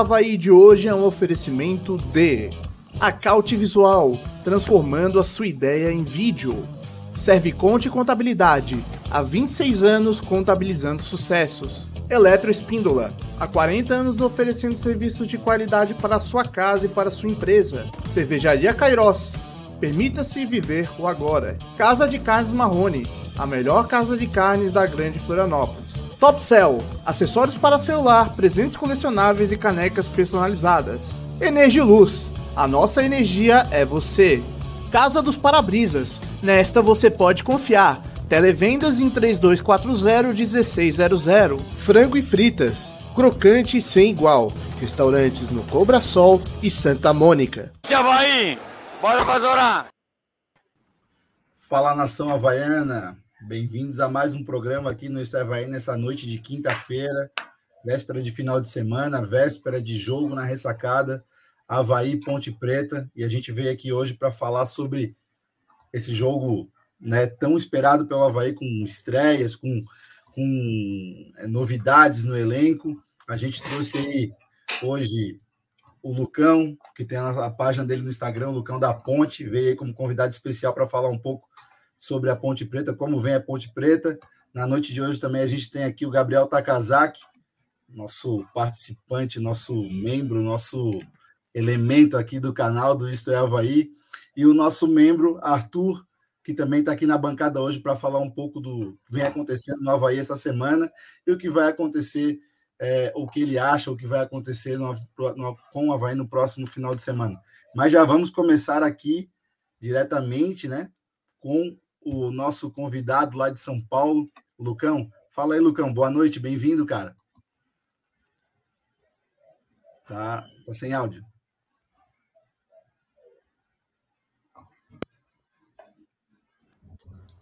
Havaí de hoje é um oferecimento de Acaute Visual, transformando a sua ideia em vídeo. Serviconte Contabilidade, há 26 anos contabilizando sucessos. Eletroespíndola, há 40 anos oferecendo serviços de qualidade para a sua casa e para a sua empresa. Cervejaria Cairós, permita-se viver o agora. Casa de Carnes Marrone, a melhor casa de carnes da Grande Florianópolis. Top Cell, acessórios para celular, presentes colecionáveis e canecas personalizadas. Energiluz, a nossa energia é você. Casa dos Parabrisas, nesta você pode confiar. Televendas em 3240-1600. Frango e fritas, crocante e sem igual. Restaurantes no Cobra Sol e Santa Mônica. Havaí, bora fazer orar. Fala nação havaiana, bem-vindos a mais um programa aqui no Estavaí nessa noite de quinta-feira, véspera de final de semana, véspera de jogo na ressacada, Havaí Ponte Preta, e a gente veio aqui hoje para falar sobre esse jogo né, tão esperado pelo Havaí, com estreias, com, com é, novidades no elenco. A gente trouxe aí hoje o Lucão, que tem a, a página dele no Instagram, o Lucão da Ponte, veio aí como convidado especial para falar um pouco sobre a Ponte Preta, como vem a Ponte Preta. Na noite de hoje também a gente tem aqui o Gabriel Takazaki, nosso participante, nosso membro, nosso elemento aqui do canal do Isto é Havaí, e o nosso membro, Arthur, que também está aqui na bancada hoje para falar um pouco do que vem acontecendo no Havaí essa semana e o que vai acontecer, é, o que ele acha, o que vai acontecer no, no, com o Havaí no próximo final de semana. Mas já vamos começar aqui diretamente, né, com o nosso convidado lá de São Paulo, Lucão. Fala aí, Lucão. Boa noite, bem-vindo, cara. Tá, tá sem áudio.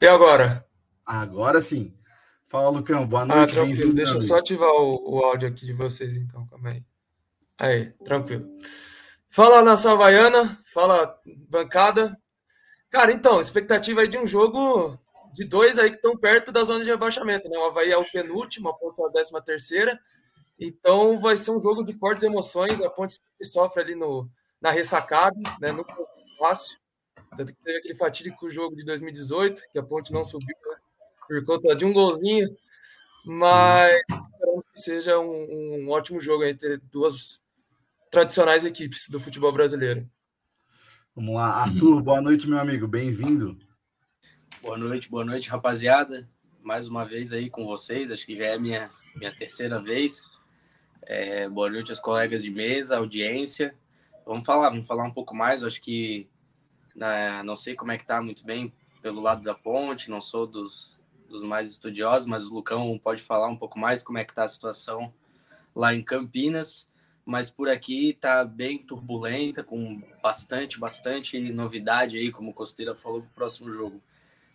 E agora? Agora sim. Fala, Lucão. Boa ah, noite. Ah, tranquilo. Deixa eu só ativar o, o, áudio aqui de vocês, então. Calma aí. Aí, tranquilo. Fala, nação havaiana. Fala, bancada. Cara, então, expectativa aí de um jogo de dois aí que estão perto da zona de rebaixamento, né? O Havaí é o penúltimo, a ponta a décima terceira. Então vai ser um jogo de fortes emoções. A Ponte sofre ali no, na ressacada, né? No fácil. Tanto que teve aquele fatídico jogo de 2018, que a Ponte não subiu né? por conta de um golzinho. Mas esperamos que seja um, um ótimo jogo entre duas tradicionais equipes do futebol brasileiro. Vamos lá, Arthur, uhum. boa noite, meu amigo, bem-vindo. Boa noite, boa noite, rapaziada. Mais uma vez aí com vocês, acho que já é minha, minha terceira vez. É, boa noite aos colegas de mesa, audiência. Vamos falar, vamos falar um pouco mais. Acho que né, não sei como é que tá muito bem pelo lado da ponte, não sou dos, dos mais estudiosos, mas o Lucão pode falar um pouco mais como é que tá a situação lá em Campinas mas por aqui tá bem turbulenta, com bastante, bastante novidade aí, como o Costeira falou pro próximo jogo.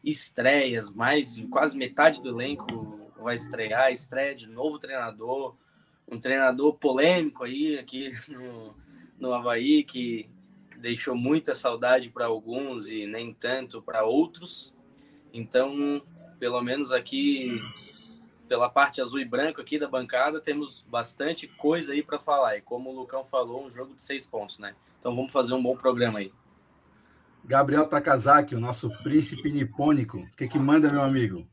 Estreias, mais quase metade do elenco vai estrear, estreia de novo treinador, um treinador polêmico aí aqui no, no Havaí, que deixou muita saudade para alguns e nem tanto para outros. Então, pelo menos aqui pela parte azul e branco aqui da bancada, temos bastante coisa aí para falar. E como o Lucão falou, um jogo de seis pontos, né? Então vamos fazer um bom programa aí. Gabriel Takazaki, o nosso príncipe nipônico. O que, que manda, meu amigo?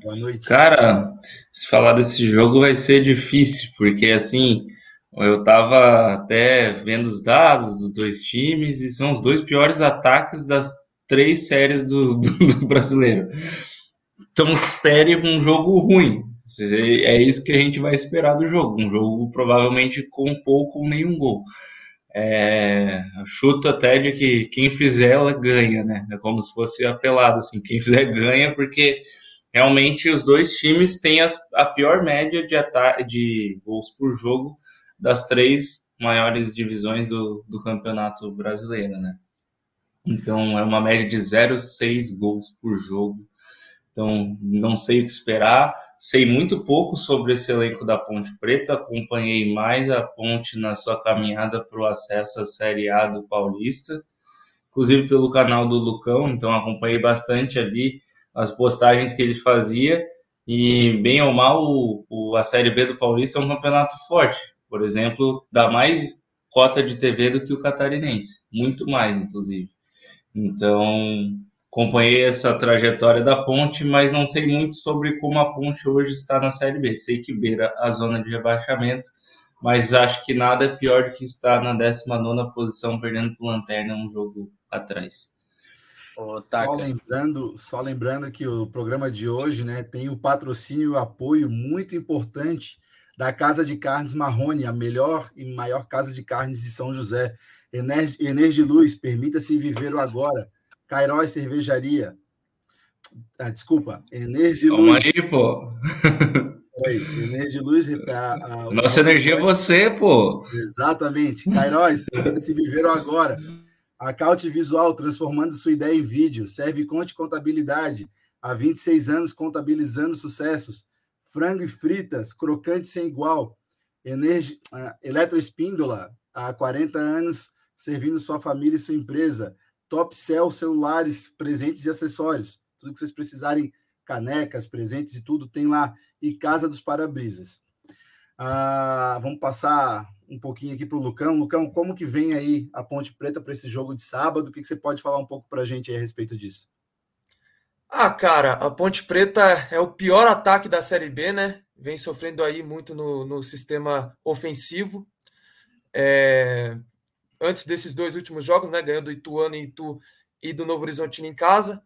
Boa noite. Cara, se falar desse jogo vai ser difícil, porque assim, eu tava até vendo os dados dos dois times e são os dois piores ataques das três séries do, do, do brasileiro. Então espere um jogo ruim. É isso que a gente vai esperar do jogo. Um jogo provavelmente com pouco ou nenhum gol. É, chuto até de que quem fizer ela ganha, né? É como se fosse a pelada, assim. Quem fizer ganha, porque realmente os dois times têm as, a pior média de, de gols por jogo das três maiores divisões do, do campeonato brasileiro, né? Então é uma média de 0,6 gols por jogo então, não sei o que esperar. Sei muito pouco sobre esse elenco da Ponte Preta. Acompanhei mais a Ponte na sua caminhada para o acesso à Série A do Paulista, inclusive pelo canal do Lucão. Então, acompanhei bastante ali as postagens que ele fazia. E, bem ou mal, o, o, a Série B do Paulista é um campeonato forte. por exemplo, dá mais cota de TV do que o catarinense, muito mais, inclusive. Então, acompanhei essa trajetória da Ponte, mas não sei muito sobre como a Ponte hoje está na Série B. Sei que beira a zona de rebaixamento, mas acho que nada é pior do que estar na 19 posição, perdendo para Lanterna um jogo atrás. só lembrando, só lembrando que o programa de hoje né, tem o patrocínio e o apoio muito importante da Casa de Carnes Marrone, a melhor e maior casa de carnes de São José. Energiluz, permita-se viver o agora. Cairóis Cervejaria. Ah, desculpa, Energiluz. Calma aí, pô. Oi, Energiluz. A, a, Nossa a, energia é você, pô. Exatamente. Cairóis, permita-se viver o agora. Acaute Visual, transformando sua ideia em vídeo. Serve Conte Contabilidade. Há 26 anos contabilizando sucessos frango e fritas, crocante sem igual, Energi... Uh, Eletroespíndola, há 40 anos servindo sua família e sua empresa, Top Cell celulares, presentes e acessórios, tudo que vocês precisarem, canecas, presentes e tudo, tem lá, e Casa dos Parabrisas. Uh, vamos passar um pouquinho aqui para o Lucão. Lucão, como que vem aí a Ponte Preta para esse jogo de sábado? O que, que você pode falar um pouco para a gente a respeito disso? Ah, cara, a Ponte Preta é o pior ataque da Série B, né? Vem sofrendo aí muito no, no sistema ofensivo. É... Antes desses dois últimos jogos, né? Ganhando do Ituano em Itu e do Novo Horizontino em casa.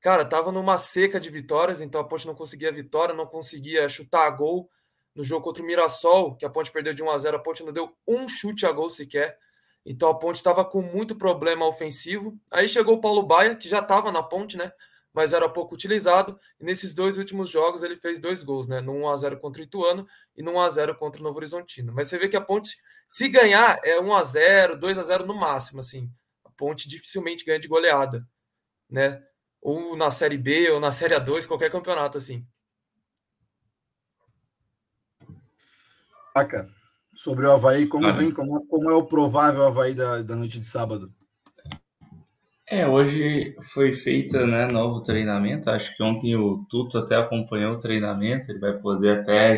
Cara, tava numa seca de vitórias, então a Ponte não conseguia vitória, não conseguia chutar a gol. No jogo contra o Mirassol, que a Ponte perdeu de 1 a 0 a Ponte não deu um chute a gol sequer. Então a Ponte estava com muito problema ofensivo. Aí chegou o Paulo Baia, que já estava na Ponte, né? Mas era pouco utilizado. E nesses dois últimos jogos ele fez dois gols, né? No 1x0 contra o Ituano e no 1x0 contra o Novo Horizontino. Mas você vê que a Ponte, se ganhar, é 1x0, 2x0 no máximo, assim. A Ponte dificilmente ganha de goleada, né? Ou na Série B, ou na Série A2, qualquer campeonato, assim. Sobre o Havaí, como vem, como, como é o provável Havaí da, da noite de sábado? É, hoje foi feita, né, novo treinamento. Acho que ontem o Tuto até acompanhou o treinamento. Ele vai poder até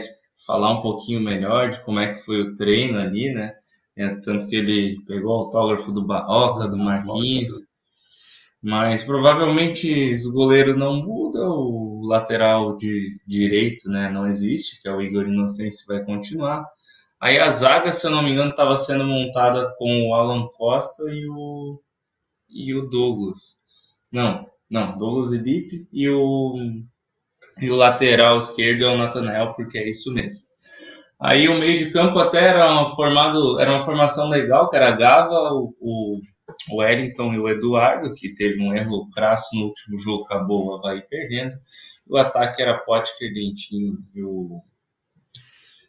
falar um pouquinho melhor de como é que foi o treino ali, né? É, tanto que ele pegou o autógrafo do Barroca, do Marquinhos. Mas provavelmente os goleiros não mudam, o lateral de direito, né, não existe, que é o Igor Inocêncio vai continuar. Aí a zaga, se eu não me engano, estava sendo montada com o Alan Costa e o e o Douglas. Não, não, Douglas e Deep e o, e o lateral esquerdo é o Nathanael, porque é isso mesmo. Aí o meio de campo até era formado, era uma formação legal, que era Gava, o, o, o Wellington e o Eduardo, que teve um erro crasso no último jogo, acabou o Havaí perdendo. O ataque era Potker, Dentinho e o,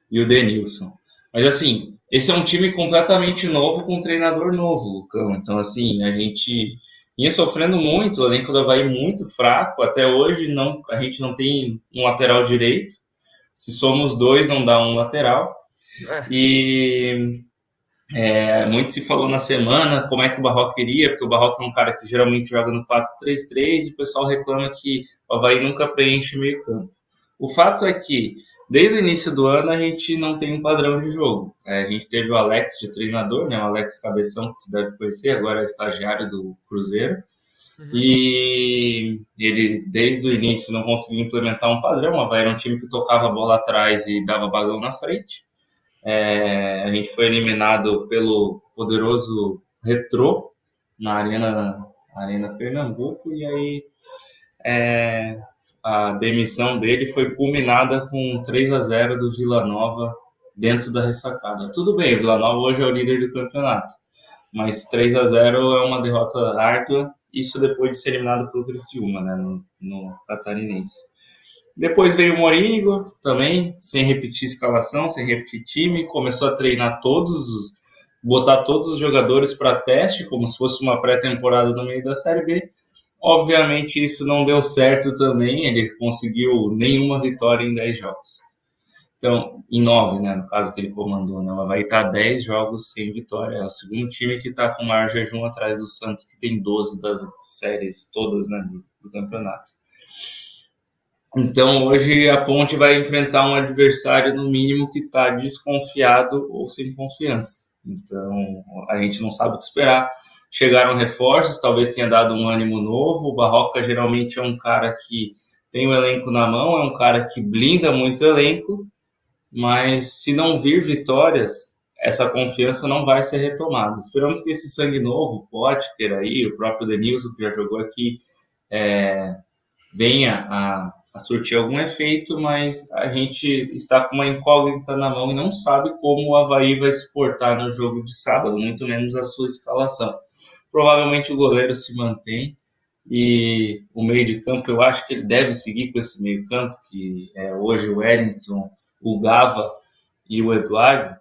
e o Denilson. Mas assim, esse é um time completamente novo com um treinador novo, Lucão. Então, assim, a gente ia sofrendo muito, o elenco do Havaí muito fraco. Até hoje não, a gente não tem um lateral direito. Se somos dois, não dá um lateral. É. E é, muito se falou na semana como é que o Barroco queria, porque o Barroco é um cara que geralmente joga no 4-3-3 e o pessoal reclama que o Havaí nunca preenche meio campo. O fato é que, desde o início do ano, a gente não tem um padrão de jogo. É, a gente teve o Alex de treinador, né, o Alex Cabeção, que você deve conhecer, agora é estagiário do Cruzeiro. Uhum. E ele, desde o início, não conseguiu implementar um padrão. Era um time que tocava a bola atrás e dava balão na frente. É, a gente foi eliminado pelo poderoso Retrô na Arena, Arena Pernambuco. E aí é, a demissão dele foi culminada com 3 a 0 do Vila Nova dentro da ressacada. Tudo bem, o Vila Nova hoje é o líder do campeonato, mas 3 a 0 é uma derrota árdua, isso depois de ser eliminado pelo Criciúma, né, no, no Catarinense. Depois veio o Morínigo, também, sem repetir escalação, sem repetir time, começou a treinar todos, botar todos os jogadores para teste, como se fosse uma pré-temporada no meio da Série B, Obviamente isso não deu certo também, ele conseguiu nenhuma vitória em 10 jogos. Então, em 9, né, no caso que ele comandou, né, vai estar 10 jogos sem vitória. É o segundo time que está com maior jejum atrás do Santos, que tem 12 das séries todas né, do, do campeonato. Então hoje a Ponte vai enfrentar um adversário no mínimo que está desconfiado ou sem confiança. Então a gente não sabe o que esperar. Chegaram reforços, talvez tenha dado um ânimo novo. O Barroca geralmente é um cara que tem o elenco na mão, é um cara que blinda muito o elenco, mas se não vir vitórias, essa confiança não vai ser retomada. Esperamos que esse sangue novo, o Potker aí, o próprio Denilson que já jogou aqui, é, venha a a surtir algum efeito, mas a gente está com uma incógnita na mão e não sabe como o Havaí vai se portar no jogo de sábado, muito menos a sua escalação. Provavelmente o goleiro se mantém. E o meio de campo, eu acho que ele deve seguir com esse meio campo, que é hoje o Wellington, o Gava e o Eduardo,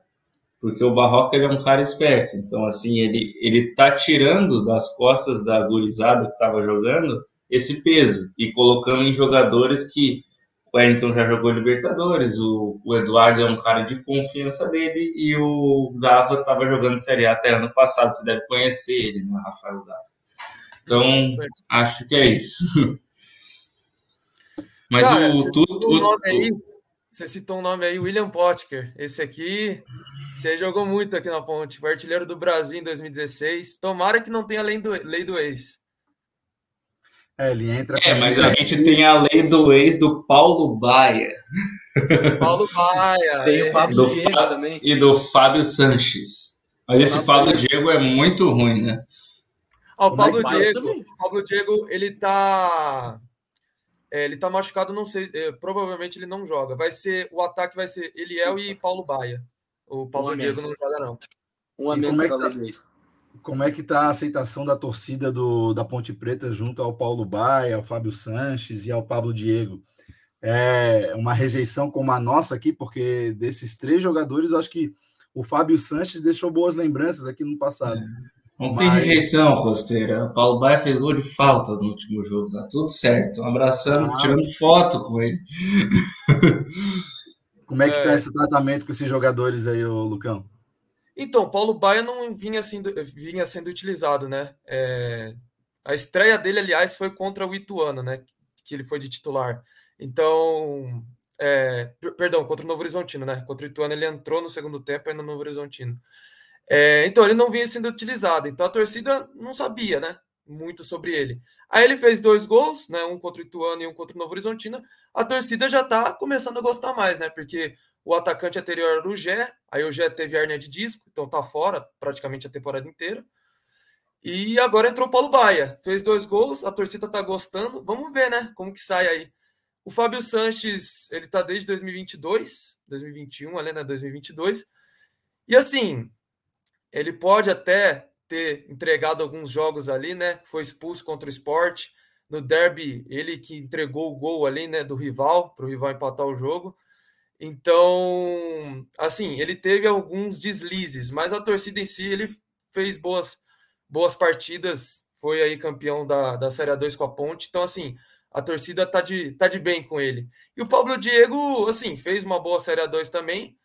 porque o Barroca ele é um cara esperto, então assim, ele, ele tá tirando das costas da gurizada que estava jogando esse peso e colocando em jogadores que o Wellington já jogou Libertadores, o, o Eduardo é um cara de confiança dele e o Gava estava jogando Série A até ano passado, você deve conhecer ele, né, Rafael Gava. Então, acho que é isso. Mas Cara, o tudo. Um aí, você citou um nome aí, William Potker. Esse aqui, você jogou muito aqui na Ponte, foi artilheiro do Brasil em 2016. Tomara que não tenha lei do, lei do ex. É, ele entra. É, mas a gente tem a lei do ex do Paulo Baia. Paulo Baia. Tem o Fábio do Diego Fá... também. E do Fábio Sanches. Mas esse Nossa, Pablo Diego é muito ruim, né? Ah, o Pablo Diego, Pablo Diego, ele tá. É, ele tá machucado, não sei. É, provavelmente ele não joga. Vai ser. O ataque vai ser Eliel e Paulo Baia. O Paulo um Diego não joga, não. Um a menos é tá? Como é que está a aceitação da torcida do, da Ponte Preta junto ao Paulo Baia, ao Fábio Sanches e ao Pablo Diego? É uma rejeição como a nossa aqui, porque desses três jogadores, acho que o Fábio Sanches deixou boas lembranças aqui no passado. Não Mas... tem rejeição, Rosteira. O Paulo Baia fez gol de falta no último jogo, tá tudo certo. Um abraçando, ah. tirando foto com ele. Como é que tá é. esse tratamento com esses jogadores aí, ô Lucão? Então, Paulo Baia não vinha sendo, vinha sendo utilizado, né? É, a estreia dele, aliás, foi contra o Ituano, né? Que ele foi de titular. Então, é, perdão, contra o Novo Horizontino, né? Contra o Ituano ele entrou no segundo tempo aí no Novo Horizontino. É, então, ele não vinha sendo utilizado. Então, a torcida não sabia, né? Muito sobre ele. Aí ele fez dois gols, né? Um contra o Ituano e um contra o Novo Horizontino. A torcida já tá começando a gostar mais, né? Porque o atacante anterior era o Gé, aí o Gé teve hernia de disco, então tá fora praticamente a temporada inteira. E agora entrou o Paulo Baia, fez dois gols, a torcida tá gostando. Vamos ver, né, como que sai aí. O Fábio Sanches, ele tá desde 2022, 2021, ali, né, 2022. E assim, ele pode até ter entregado alguns jogos ali, né? Foi expulso contra o esporte. No derby, ele que entregou o gol ali, né, do rival, para o rival empatar o jogo. Então, assim, ele teve alguns deslizes, mas a torcida em si ele fez boas, boas partidas, foi aí campeão da, da Série A2 com a Ponte. Então, assim, a torcida tá de, tá de bem com ele. E o Pablo Diego, assim, fez uma boa Série A2 também.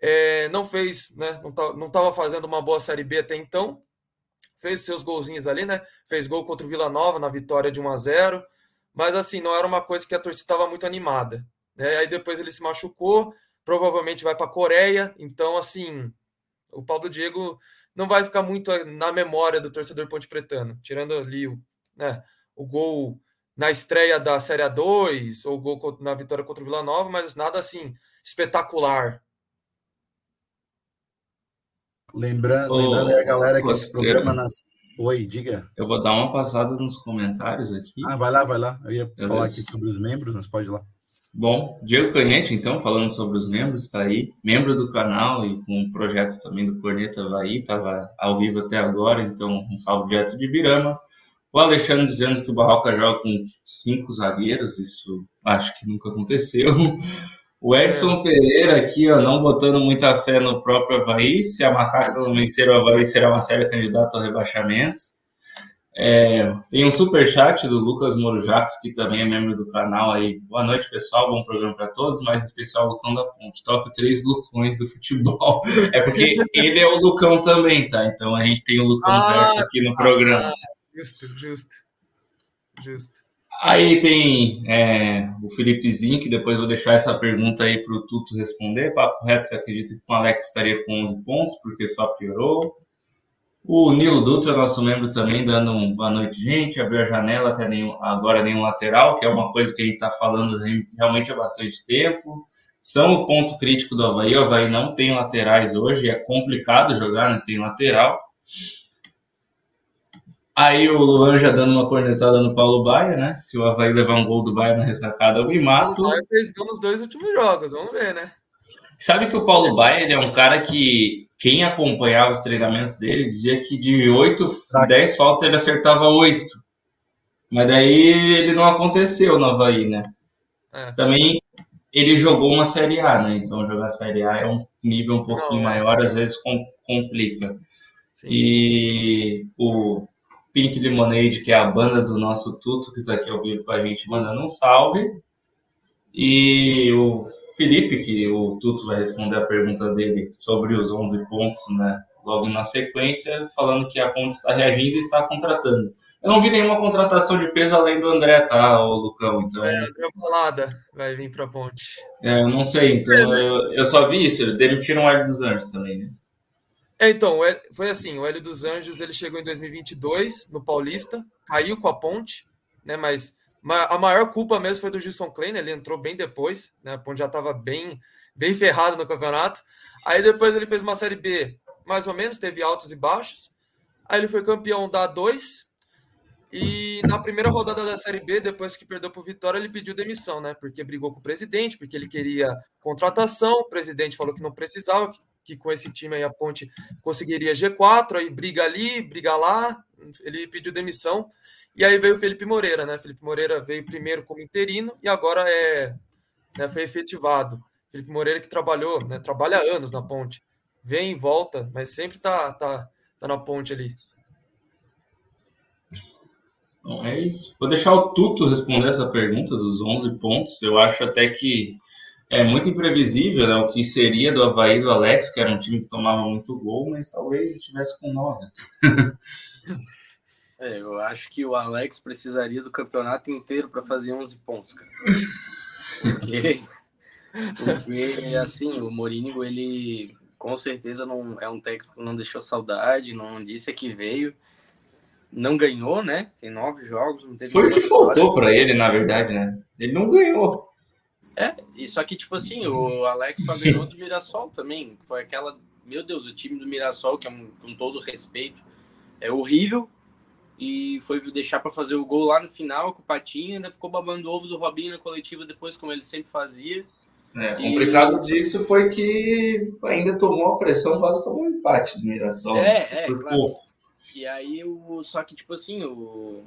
É, não fez, né? Não, tá, não tava fazendo uma boa Série B até então. Fez seus golzinhos ali, né? Fez gol contra o Vila Nova na vitória de 1 a 0 Mas, assim, não era uma coisa que a torcida estava muito animada. Né? Aí depois ele se machucou, provavelmente vai para a Coreia. Então, assim, o Pablo Diego não vai ficar muito na memória do torcedor ponte pretano, tirando ali o, né, o gol na estreia da Série A2 ou o gol na vitória contra o Vila Nova, mas nada assim espetacular. Lembrando, oh, lembrando aí a galera que esse programa nas. Oi, diga. Eu vou dar uma passada nos comentários aqui. Ah, vai lá, vai lá. Eu ia eu falar aqui sobre os membros, mas pode ir lá. Bom, Diego Canhete, então, falando sobre os membros, está aí, membro do canal e com projetos também do Corneta Havaí, estava ao vivo até agora, então um salve direto de Birama. O Alexandre dizendo que o Barroca joga com cinco zagueiros, isso acho que nunca aconteceu. O Edson é. Pereira aqui, ó, não botando muita fé no próprio Havaí, se a Macaca não vencer o Havaí será uma séria candidata ao rebaixamento. É, tem um super chat do Lucas Morujax, que também é membro do canal aí. Boa noite, pessoal. Bom programa para todos, mas em especial o Lucão da Ponte. Top três Lucões do futebol. É porque ele é o Lucão também, tá? Então a gente tem o Lucão ah, Verso aqui no programa. Ah, justo, justo. Justo. Aí tem é, o Felipezinho, que depois vou deixar essa pergunta aí para o Tuto responder. Papo reto, você acredita que o Alex estaria com 11 pontos, porque só piorou? O Nilo Dutra, nosso membro também, dando um boa noite, gente. Abriu a janela, até nenhum, agora nenhum lateral, que é uma coisa que a gente está falando realmente há bastante tempo. São o ponto crítico do Havaí. O Havaí não tem laterais hoje, é complicado jogar né, sem lateral. Aí o Luan já dando uma cornetada no Paulo Baia, né? Se o Havaí levar um gol do Baia na ressacada, eu me mato. O Baia perdeu nos dois últimos jogos, vamos ver, né? Sabe que o Paulo Baia ele é um cara que quem acompanhava os treinamentos dele dizia que de 8, 10 faltas ele acertava 8. Mas daí ele não aconteceu no Havaí, né? É. Também ele jogou uma Série A, né? Então jogar Série A é um nível um pouquinho não, é. maior, às vezes complica. Sim. E o Pink Lemonade, que é a banda do nosso Tuto, que está aqui ao vivo com a gente, mandando um salve. E o Felipe, que o Tuto vai responder a pergunta dele sobre os 11 pontos, né? Logo na sequência, falando que a Ponte está reagindo e está contratando. Eu não vi nenhuma contratação de peso além do André, tá, o Lucão? Então. É, Bolada vai vir para a Ponte. É, eu não sei, então eu, eu só vi isso. Demitiram o Hélio dos Anjos também, né? É, então, foi assim, o Hélio dos Anjos ele chegou em 2022 no Paulista, caiu com a ponte, né? Mas a maior culpa mesmo foi do Gilson Klein, ele entrou bem depois, né? Ponte já estava bem, bem ferrado no campeonato. Aí depois ele fez uma série B, mais ou menos, teve altos e baixos. Aí ele foi campeão da 2. E na primeira rodada da Série B, depois que perdeu por Vitória, ele pediu demissão, né? Porque brigou com o presidente, porque ele queria contratação. O presidente falou que não precisava, que com esse time aí a Ponte conseguiria G4, aí briga ali, briga lá, ele pediu demissão, e aí veio o Felipe Moreira, né? Felipe Moreira veio primeiro como interino e agora é, né, foi efetivado. Felipe Moreira que trabalhou, né, trabalha anos na Ponte, vem volta, mas sempre tá, tá, tá na Ponte ali. Bom, é isso. Vou deixar o Tuto responder essa pergunta dos 11 pontos. Eu acho até que é muito imprevisível né, o que seria do Havaí do Alex, que era um time que tomava muito gol, mas talvez estivesse com nove. é, eu acho que o Alex precisaria do campeonato inteiro para fazer 11 pontos, cara. Porque, porque assim, o Morínigo, ele com certeza não é um técnico que não deixou saudade, não disse que veio. Não ganhou, né? Tem nove jogos. Foi o que faltou para ele, na verdade, né? Ele não ganhou. É, e só que, tipo assim, o Alex só ganhou do Mirassol também. Foi aquela. Meu Deus, o time do Mirassol, que é um, com todo respeito, é horrível. E foi deixar para fazer o gol lá no final com o Patinho, ainda ficou babando o ovo do Robinho na coletiva depois, como ele sempre fazia. É, complicado e... disso foi que ainda tomou a pressão, quase tomou um empate do Mirassol. É, é, claro. E aí, o, só que, tipo assim, o,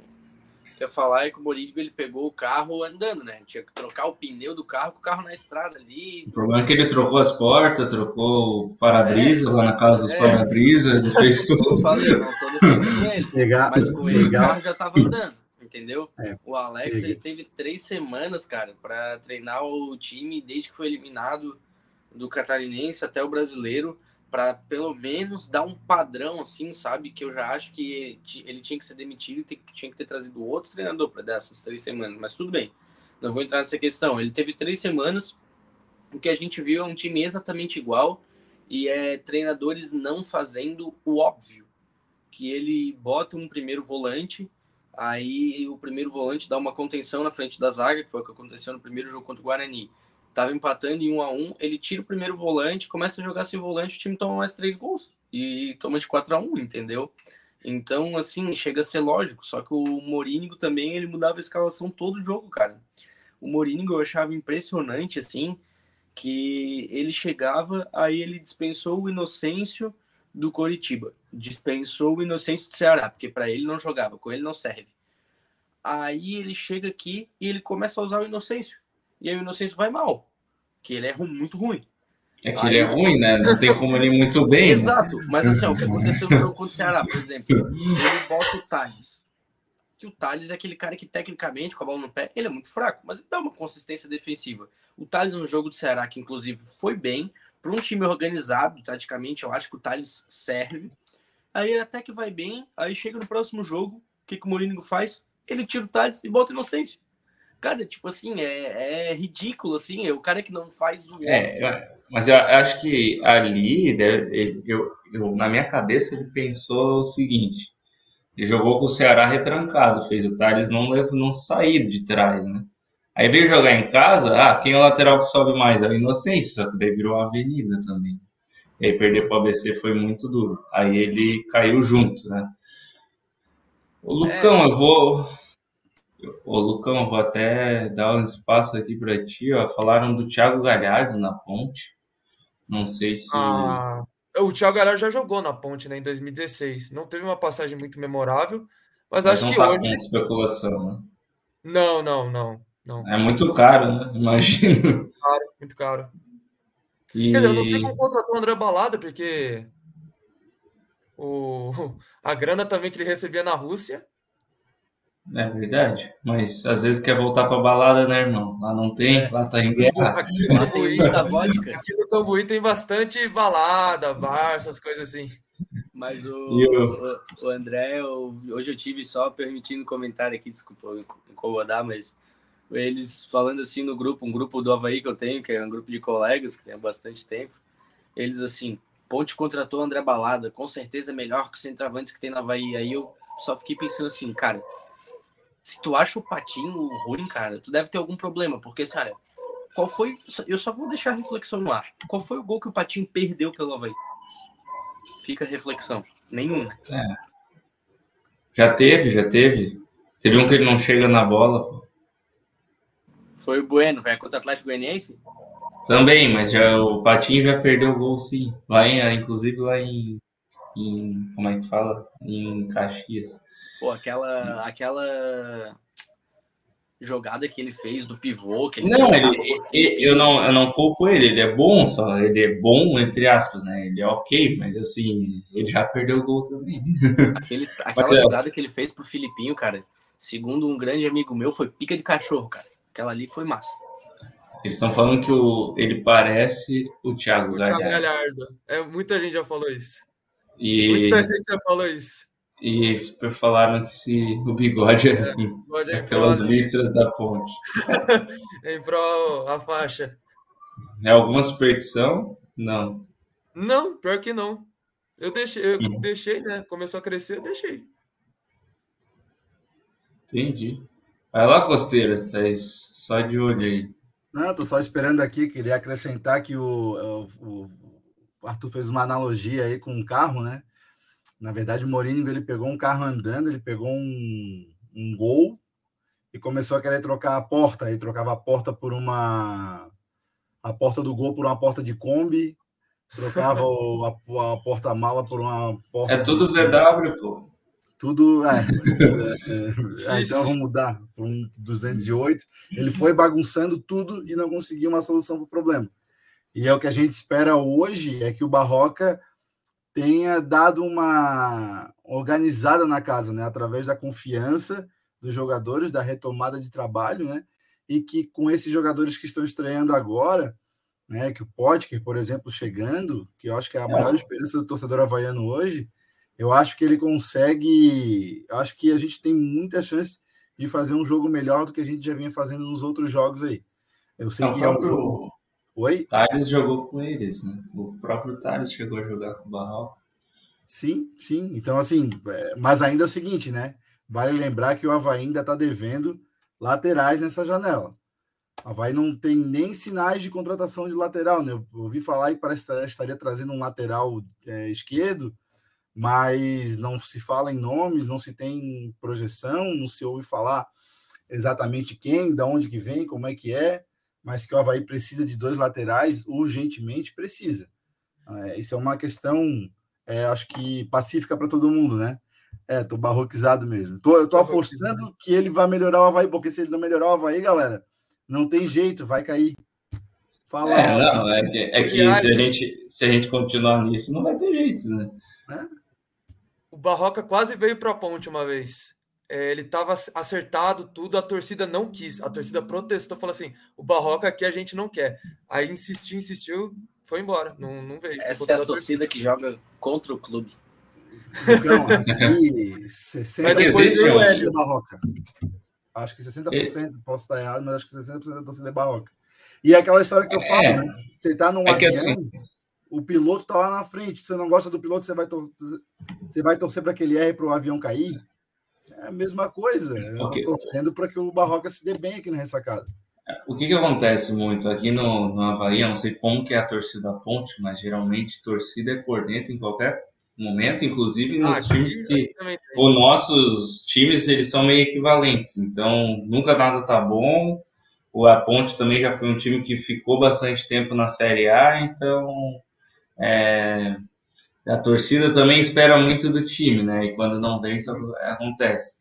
quer falar é que o Morínigo ele pegou o carro andando, né? Tinha que trocar o pneu do carro com o carro na estrada ali. O problema é que ele trocou as portas, trocou o para-brisa é, lá na casa dos é. para-brisa, ele fez tudo. Eu falei, não tô defendendo ele, legal, mas com ele legal. o carro já tava andando, entendeu? É. O Alex ele teve três semanas, cara, para treinar o time desde que foi eliminado do catarinense até o brasileiro para pelo menos dar um padrão assim, sabe? Que eu já acho que ele tinha que ser demitido e tinha que ter trazido outro treinador para dessas três semanas. Mas tudo bem, não vou entrar nessa questão. Ele teve três semanas, o que a gente viu é um time exatamente igual e é treinadores não fazendo o óbvio, que ele bota um primeiro volante, aí o primeiro volante dá uma contenção na frente da zaga, que foi o que aconteceu no primeiro jogo contra o Guarani tava empatando em um a um, ele tira o primeiro volante, começa a jogar sem volante, o time toma mais três gols e toma de 4 a 1 entendeu? Então, assim, chega a ser lógico, só que o Morínigo também, ele mudava a escalação todo jogo, cara. O Morínigo eu achava impressionante, assim, que ele chegava, aí ele dispensou o Inocêncio do Coritiba, dispensou o Inocêncio do Ceará, porque para ele não jogava, com ele não serve. Aí ele chega aqui e ele começa a usar o Inocêncio. E aí o Inocêncio vai mal que ele é muito ruim. É que Aí, ele é ruim, né? Não tem como ele ir muito bem. Né? Exato, mas assim, ó, o que aconteceu no jogo contra o Ceará, por exemplo, ele bota o Thales. Que o Thales é aquele cara que, tecnicamente, com a bola no pé, ele é muito fraco, mas dá uma consistência defensiva. O Thales no jogo do Ceará, que inclusive foi bem, para um time organizado, taticamente, eu acho que o Thales serve. Aí ele até que vai bem, aí chega no próximo jogo, o que, que o Mourinho faz? Ele tira o Thales e bota o Inocêncio. Cara, tipo assim, é, é ridículo, assim, é o cara que não faz o. É, mas eu acho que ali, eu, eu, na minha cabeça, ele pensou o seguinte: ele jogou com o Ceará retrancado, fez o Thales não, não sair de trás, né? Aí veio jogar em casa, ah, quem é o lateral que sobe mais? É o Inocêncio, só que daí virou uma avenida também. E aí perder para o ABC foi muito duro. Aí ele caiu junto, né? O Lucão, é. eu vou. Ô, Lucão, eu vou até dar um espaço aqui para ti, ó. Falaram do Thiago Galhardo na ponte. Não sei se. Ah, o Thiago Galhardo já jogou na ponte, né, em 2016. Não teve uma passagem muito memorável, mas, mas acho que tá hoje. Com especulação, né? Não, não, não, não. É muito caro, né? Imagino. Muito caro, muito caro. E... Quer dizer, eu não sei como contratou o André Balada, porque o, a grana também que ele recebia na Rússia. É verdade, mas às vezes quer voltar pra balada, né, irmão? Lá não tem, é. lá tá em guerra. Aqui, lá tem vodka. aqui no Cambuí tem bastante balada, bar, essas coisas assim. Mas o, o, o, André, eu, hoje eu tive só permitindo comentário aqui, desculpa incomodar, mas eles falando assim no grupo, um grupo do Havaí que eu tenho, que é um grupo de colegas que tem há bastante tempo, eles assim, Ponte contratou o André Balada, com certeza é melhor que os centroavantes que tem na Havaí. Aí eu só fiquei pensando assim, cara, se tu acha o Patinho ruim, cara, tu deve ter algum problema, porque, cara, qual foi. Eu só vou deixar a reflexão no ar. Qual foi o gol que o Patinho perdeu pelo Havaí? Fica a reflexão. Nenhum? É. Já teve, já teve. Teve um que ele não chega na bola, pô. Foi o Bueno, vai contra o Atlético Goianiense? Também, mas já o Patinho já perdeu o gol sim. Lá em, inclusive lá em, em como é que fala? Em Caxias. Pô, aquela aquela jogada que ele fez do pivô, que ele Não, ele, ele, eu não eu não culpo ele, ele é bom, só ele é bom entre aspas, né? Ele é OK, mas assim, ele já perdeu o gol também. Aquele, aquela é... jogada que ele fez pro Filipinho, cara, segundo um grande amigo meu, foi pica de cachorro, cara. Aquela ali foi massa. Eles estão falando que o, ele parece o Thiago o Galhardo. Thiago Galhardo. É, muita gente já falou isso. E, muita gente já falou isso. E falaram que se o bigode é, é, bigode é pelas listras da ponte. em prol a faixa. É alguma superstição? Não. Não, pior que não. Eu deixei, eu uhum. deixei, né? Começou a crescer, eu deixei. Entendi. Vai lá, Costeira, tá só de olho aí. Não, tô só esperando aqui, queria acrescentar que o, o, o Arthur fez uma analogia aí com um carro, né? Na verdade, o Mourinho ele pegou um carro andando, ele pegou um, um gol e começou a querer trocar a porta. Aí trocava a porta por uma. a porta do gol por uma porta de Kombi, trocava o, a, a porta-mala por uma porta. É tudo VW, pô. Tudo. É, é, é, então vamos mudar para um 208. Ele foi bagunçando tudo e não conseguiu uma solução para o problema. E é o que a gente espera hoje é que o Barroca tenha dado uma organizada na casa, né? Através da confiança dos jogadores, da retomada de trabalho, né? E que com esses jogadores que estão estreando agora, né? Que o Potker, por exemplo, chegando, que eu acho que é a maior esperança do torcedor havaiano hoje, eu acho que ele consegue. Acho que a gente tem muita chance de fazer um jogo melhor do que a gente já vinha fazendo nos outros jogos aí. Eu sei que é um jogo. Oi? Thales jogou com eles, né? O próprio Thales chegou a jogar com o Barral. Sim, sim. Então, assim, é, mas ainda é o seguinte, né? Vale lembrar que o Havaí ainda está devendo laterais nessa janela. O Havaí não tem nem sinais de contratação de lateral, né? Eu ouvi falar que parece que estaria trazendo um lateral é, esquerdo, mas não se fala em nomes, não se tem projeção, não se ouve falar exatamente quem, da onde que vem, como é que é, mas que o Havaí precisa de dois laterais, urgentemente precisa. É, isso é uma questão, é, acho que pacífica para todo mundo, né? É, tô barroquizado mesmo. Tô, eu tô apostando que ele vai melhorar o Havaí, porque se ele não melhorar o Havaí, galera, não tem jeito, vai cair. Fala. É, não, é que, é que se, a gente, se a gente continuar nisso, não vai ter jeito, né? É? O Barroca quase veio para a ponte uma vez. É, ele estava acertado, tudo, a torcida não quis. A torcida protestou, falou assim: o Barroca aqui a gente não quer. Aí insistiu, insistiu, foi embora. Não, não veio. Essa é a torcida que joga contra o clube. Então, aqui, 60 Mas depois veio o Hélio. Barroca. Acho que 60%, posso estar errado, mas acho que 60% da torcida é barroca. E é aquela história que eu falo, é, né? Você tá num é avião, assim... o piloto tá lá na frente. Você não gosta do piloto, você vai, tor você vai torcer para que ele erre para o avião cair. É a mesma coisa. Okay. torcendo para que o Barroca se dê bem aqui na ressacada. O que, que acontece muito aqui no, no Havaí, eu não sei como que é a torcida ponte, mas geralmente torcida é por dentro em qualquer momento, inclusive nos ah, times que os nossos times eles são meio equivalentes, então nunca nada tá bom. O A Ponte também já foi um time que ficou bastante tempo na Série A, então é, a torcida também espera muito do time, né? E quando não vem, isso acontece.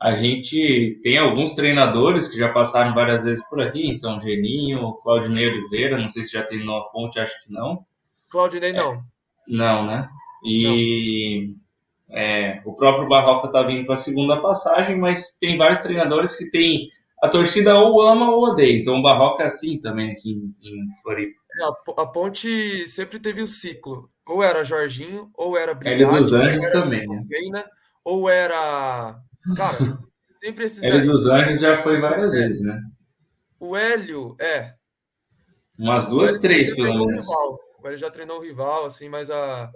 A gente tem alguns treinadores que já passaram várias vezes por aqui, então Geninho, Claudinei Oliveira, não sei se já treinou a ponte, acho que não. Claudinei não. É, não, né? E é, o próprio Barroca está vindo para a segunda passagem, mas tem vários treinadores que tem a torcida ou ama ou odeia. Então o Barroca é assim também aqui em, em Floripa. A, a, Ponte sempre teve um ciclo. Ou era Jorginho, ou era Brigatti, Hélio dos Anjos também, né? Ou era Cara, sempre esses. Hélio dos Anjos já foi várias vezes, né? O Hélio, é. Umas duas, três, pelo menos. O Hélio já treinou o rival, assim, mas a,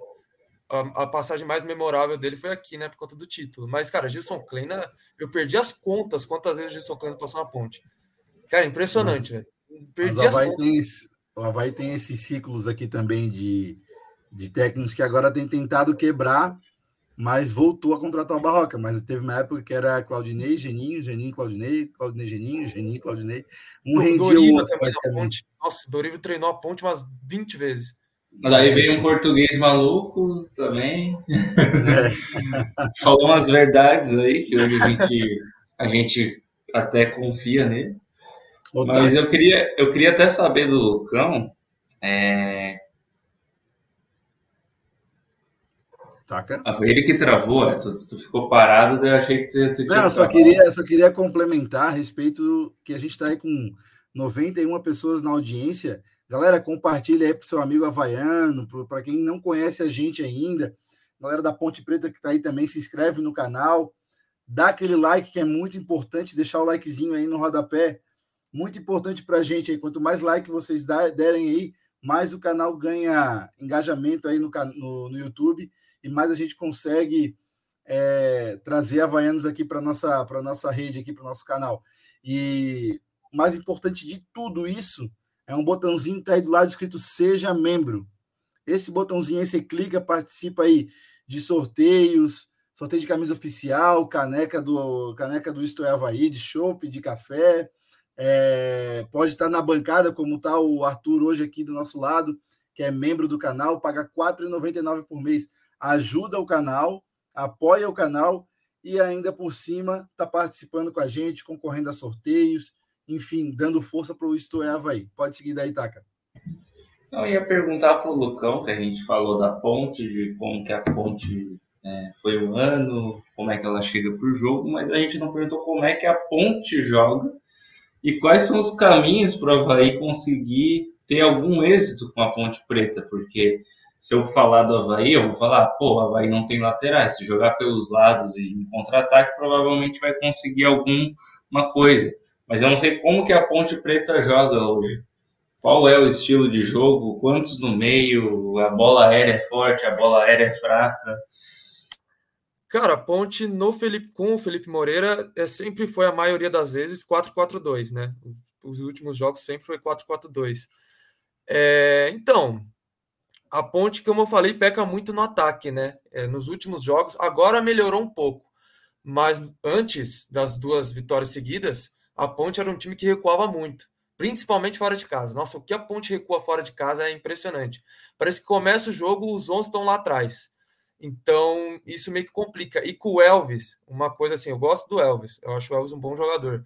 a, a, passagem mais memorável dele foi aqui, né? Por conta do título. Mas, cara, Gilson Kleina, eu perdi as contas quantas vezes o Gilson Kleina passou na ponte. Cara, impressionante, velho. Perdi mas o Havaí, tem, o Havaí tem esses ciclos aqui também de, de técnicos que agora tem tentado quebrar mas voltou a contratar o Barroca. Mas teve uma época que era Claudinei, Geninho, Geninho, Claudinei, Claudinei, Geninho, Geninho, Claudinei. Um o rendia o outro. Nossa, o Dorival treinou a ponte umas 20 vezes. Mas aí veio um português maluco também. É. Falou umas verdades aí que a gente, a gente até confia nele. Mas eu queria, eu queria até saber do Lucão. É, Taca. Ah, foi ele que travou, é, tu, tu, ficou parado, eu achei que tu, tu Não, só queria, só queria complementar a respeito do que a gente está aí com 91 pessoas na audiência. Galera, compartilha aí para seu amigo havaiano, para quem não conhece a gente ainda. Galera da Ponte Preta que está aí também, se inscreve no canal. Dá aquele like que é muito importante, deixar o likezinho aí no rodapé. Muito importante para a gente aí. Quanto mais like vocês derem aí, mais o canal ganha engajamento aí no, no, no YouTube e mais a gente consegue é, trazer Havaianos aqui para nossa para nossa rede, aqui para o nosso canal. E o mais importante de tudo isso é um botãozinho que está aí do lado escrito Seja Membro. Esse botãozinho aí você clica, participa aí de sorteios, sorteio de camisa oficial, caneca do caneca do Isto é Havaí, de chopp, de café. É, pode estar na bancada, como está o Arthur hoje aqui do nosso lado, que é membro do canal, paga R$ 4,99 por mês ajuda o canal, apoia o canal e ainda por cima está participando com a gente, concorrendo a sorteios, enfim, dando força para o Isto é Havaí. Pode seguir daí, Taca. Eu ia perguntar para o Lucão, que a gente falou da ponte, de como que a ponte é, foi o ano, como é que ela chega para o jogo, mas a gente não perguntou como é que a ponte joga e quais são os caminhos para o Havaí conseguir ter algum êxito com a ponte preta, porque se eu falar do Havaí, eu vou falar, pô, o Havaí não tem laterais. Se jogar pelos lados e em contra-ataque, provavelmente vai conseguir alguma coisa. Mas eu não sei como que a Ponte Preta joga hoje. Qual é o estilo de jogo? Quantos no meio? A bola aérea é forte, a bola aérea é fraca? Cara, a Ponte no Felipe, com o Felipe Moreira é, sempre foi a maioria das vezes 4-4-2, né? Os últimos jogos sempre foi 4-4-2. É, então, a Ponte, como eu falei, peca muito no ataque, né? É, nos últimos jogos, agora melhorou um pouco, mas antes das duas vitórias seguidas, a Ponte era um time que recuava muito, principalmente fora de casa. Nossa, o que a Ponte recua fora de casa é impressionante. Parece que começa o jogo, os 11 estão lá atrás. Então, isso meio que complica. E com o Elvis, uma coisa assim, eu gosto do Elvis, eu acho o Elvis um bom jogador.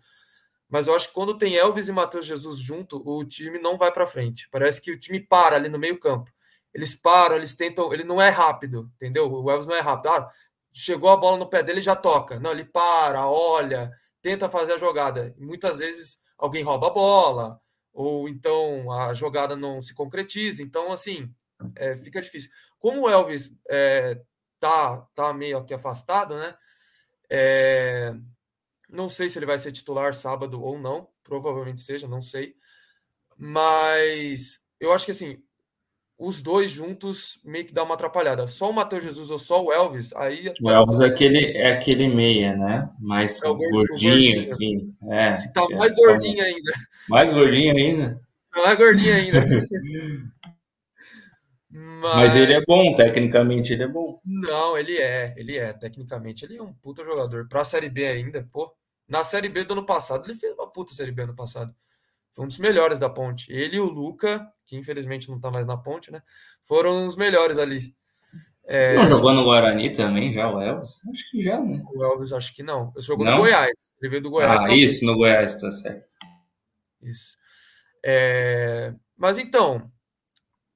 Mas eu acho que quando tem Elvis e Matheus Jesus junto, o time não vai para frente. Parece que o time para ali no meio-campo eles param, eles tentam. Ele não é rápido, entendeu? O Elvis não é rápido. Ah, chegou a bola no pé dele já toca. Não, ele para, olha, tenta fazer a jogada. Muitas vezes alguém rouba a bola, ou então a jogada não se concretiza. Então, assim, é, fica difícil. Como o Elvis é, tá, tá meio aqui afastado, né? É, Não sei se ele vai ser titular sábado ou não. Provavelmente seja, não sei. Mas eu acho que assim, os dois juntos meio que dá uma atrapalhada. Só o Matheus Jesus ou só o Elvis, aí. O Elvis é aquele, é aquele meia, né? Mais é gordinho, gordinho, assim. É, que tá mais gordinho ainda. Mais gordinho ainda. Tá mais gordinho ainda. Mas... Mas... ele é bom, tecnicamente ele é bom. Não, ele é, ele é, tecnicamente ele é um puta jogador. Pra Série B ainda, pô. Na Série B do ano passado, ele fez uma puta Série B ano passado. Foi um dos melhores da ponte. Ele e o Luca, que infelizmente não tá mais na ponte, né? Foram os melhores ali. É... Não jogou no Guarani também, já o Elvis? Acho que já, né? O Elvis, acho que não. Ele jogou não? no Goiás. Ele veio do Goiás. Ah, isso, no Goiás, tá certo. Isso. É... Mas então,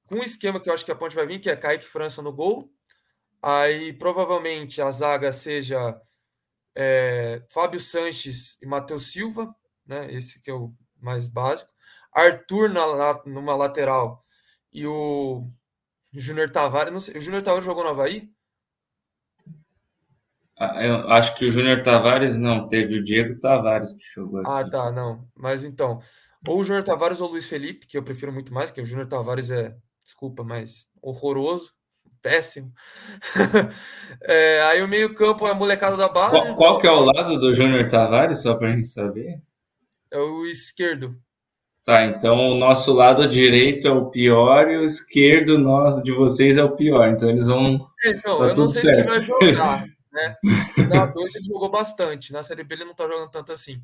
com um esquema que eu acho que a ponte vai vir, que é Kaique França no gol. Aí provavelmente a zaga seja é, Fábio Sanches e Matheus Silva, né? Esse que é o mais básico. Arthur na, numa lateral e o Júnior Tavares. Não sei, o Júnior Tavares jogou no Havaí? Ah, eu acho que o Júnior Tavares não, teve o Diego Tavares que jogou ah, aqui. Ah, tá, não. Mas então, ou o Júnior Tavares ou o Luiz Felipe, que eu prefiro muito mais, que o Júnior Tavares é, desculpa, mas horroroso, péssimo. é, aí o meio-campo é a molecada da base. Qual, qual que é o lado do Júnior Tavares, só pra gente saber? É o esquerdo. Tá, então o nosso lado direito é o pior e o esquerdo nosso de vocês é o pior. Então eles vão. Então, tá eu tudo não sei certo. se ele vai jogar, né? Na 2 ele jogou bastante. Na Série B ele não tá jogando tanto assim.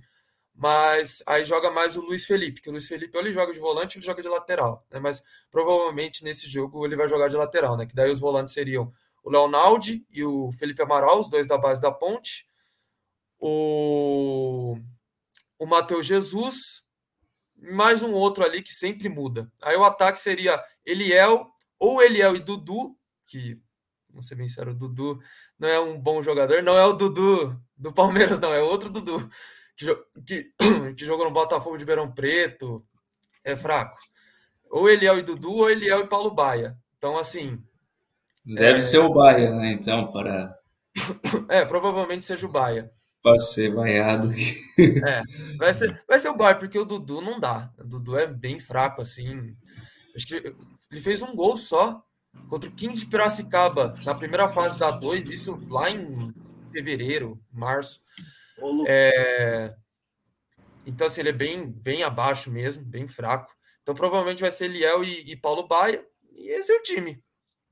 Mas aí joga mais o Luiz Felipe, que o Luiz Felipe ou ele joga de volante ou ele joga de lateral, né? Mas provavelmente nesse jogo ele vai jogar de lateral, né? Que daí os volantes seriam o Leonaldi e o Felipe Amaral, os dois da base da ponte. O o Matheus Jesus, mais um outro ali que sempre muda. Aí o ataque seria Eliel, ou Eliel e Dudu, que, vamos ser bem sincero, o Dudu não é um bom jogador, não é o Dudu do Palmeiras, não, é outro Dudu, que, que, que jogou no Botafogo de Ribeirão Preto, é fraco. Ou Eliel e Dudu, ou Eliel e Paulo Baia. Então, assim. Deve é... ser o Baia, né? Então, para. É, provavelmente seja o Baia para ser vaiado. É, vai ser, vai ser o Bar, porque o Dudu não dá. O Dudu é bem fraco, assim. Acho que ele fez um gol só contra o 15 de Piracicaba na primeira fase da 2, isso lá em fevereiro, março. É... Então, assim, ele é bem, bem abaixo mesmo, bem fraco. Então, provavelmente vai ser Liel e, e Paulo Baia, e esse é o time.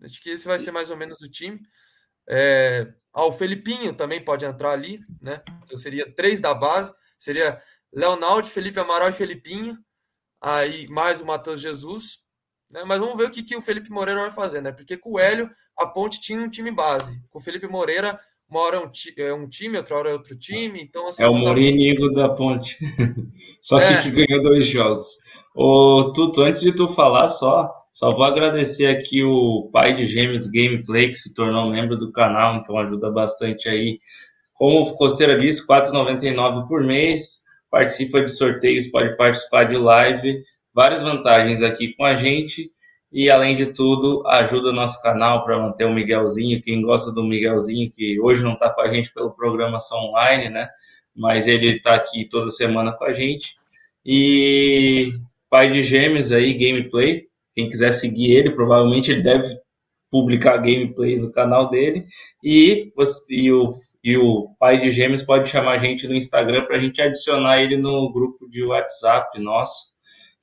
Acho que esse vai ser mais ou menos o time. É, ah, o Felipinho também pode entrar ali, né? Então seria três da base, seria Leonardo, Felipe Amaral e Felipinho, aí mais o Matheus Jesus, né? Mas vamos ver o que, que o Felipe Moreira vai fazer, né? Porque com o Hélio, a Ponte tinha um time base. Com o Felipe Moreira, uma hora é um, é um time, outra hora é outro time. Então, assim, é o Mourinho da Ponte. só que, é. que ganhou dois jogos. Ô, Tuto, antes de tu falar só, só vou agradecer aqui o pai de gêmeos Gameplay, que se tornou membro do canal, então ajuda bastante aí. Como o Costeira disse, R$ 4,99 por mês, participa de sorteios, pode participar de live, várias vantagens aqui com a gente. E além de tudo, ajuda o nosso canal para manter o Miguelzinho. Quem gosta do Miguelzinho, que hoje não está com a gente pelo programação online, né? Mas ele está aqui toda semana com a gente. E pai de gêmeos aí, gameplay, quem quiser seguir ele, provavelmente ele deve publicar gameplays no canal dele. E, e, o, e o pai de gêmeos pode chamar a gente no Instagram para a gente adicionar ele no grupo de WhatsApp nosso,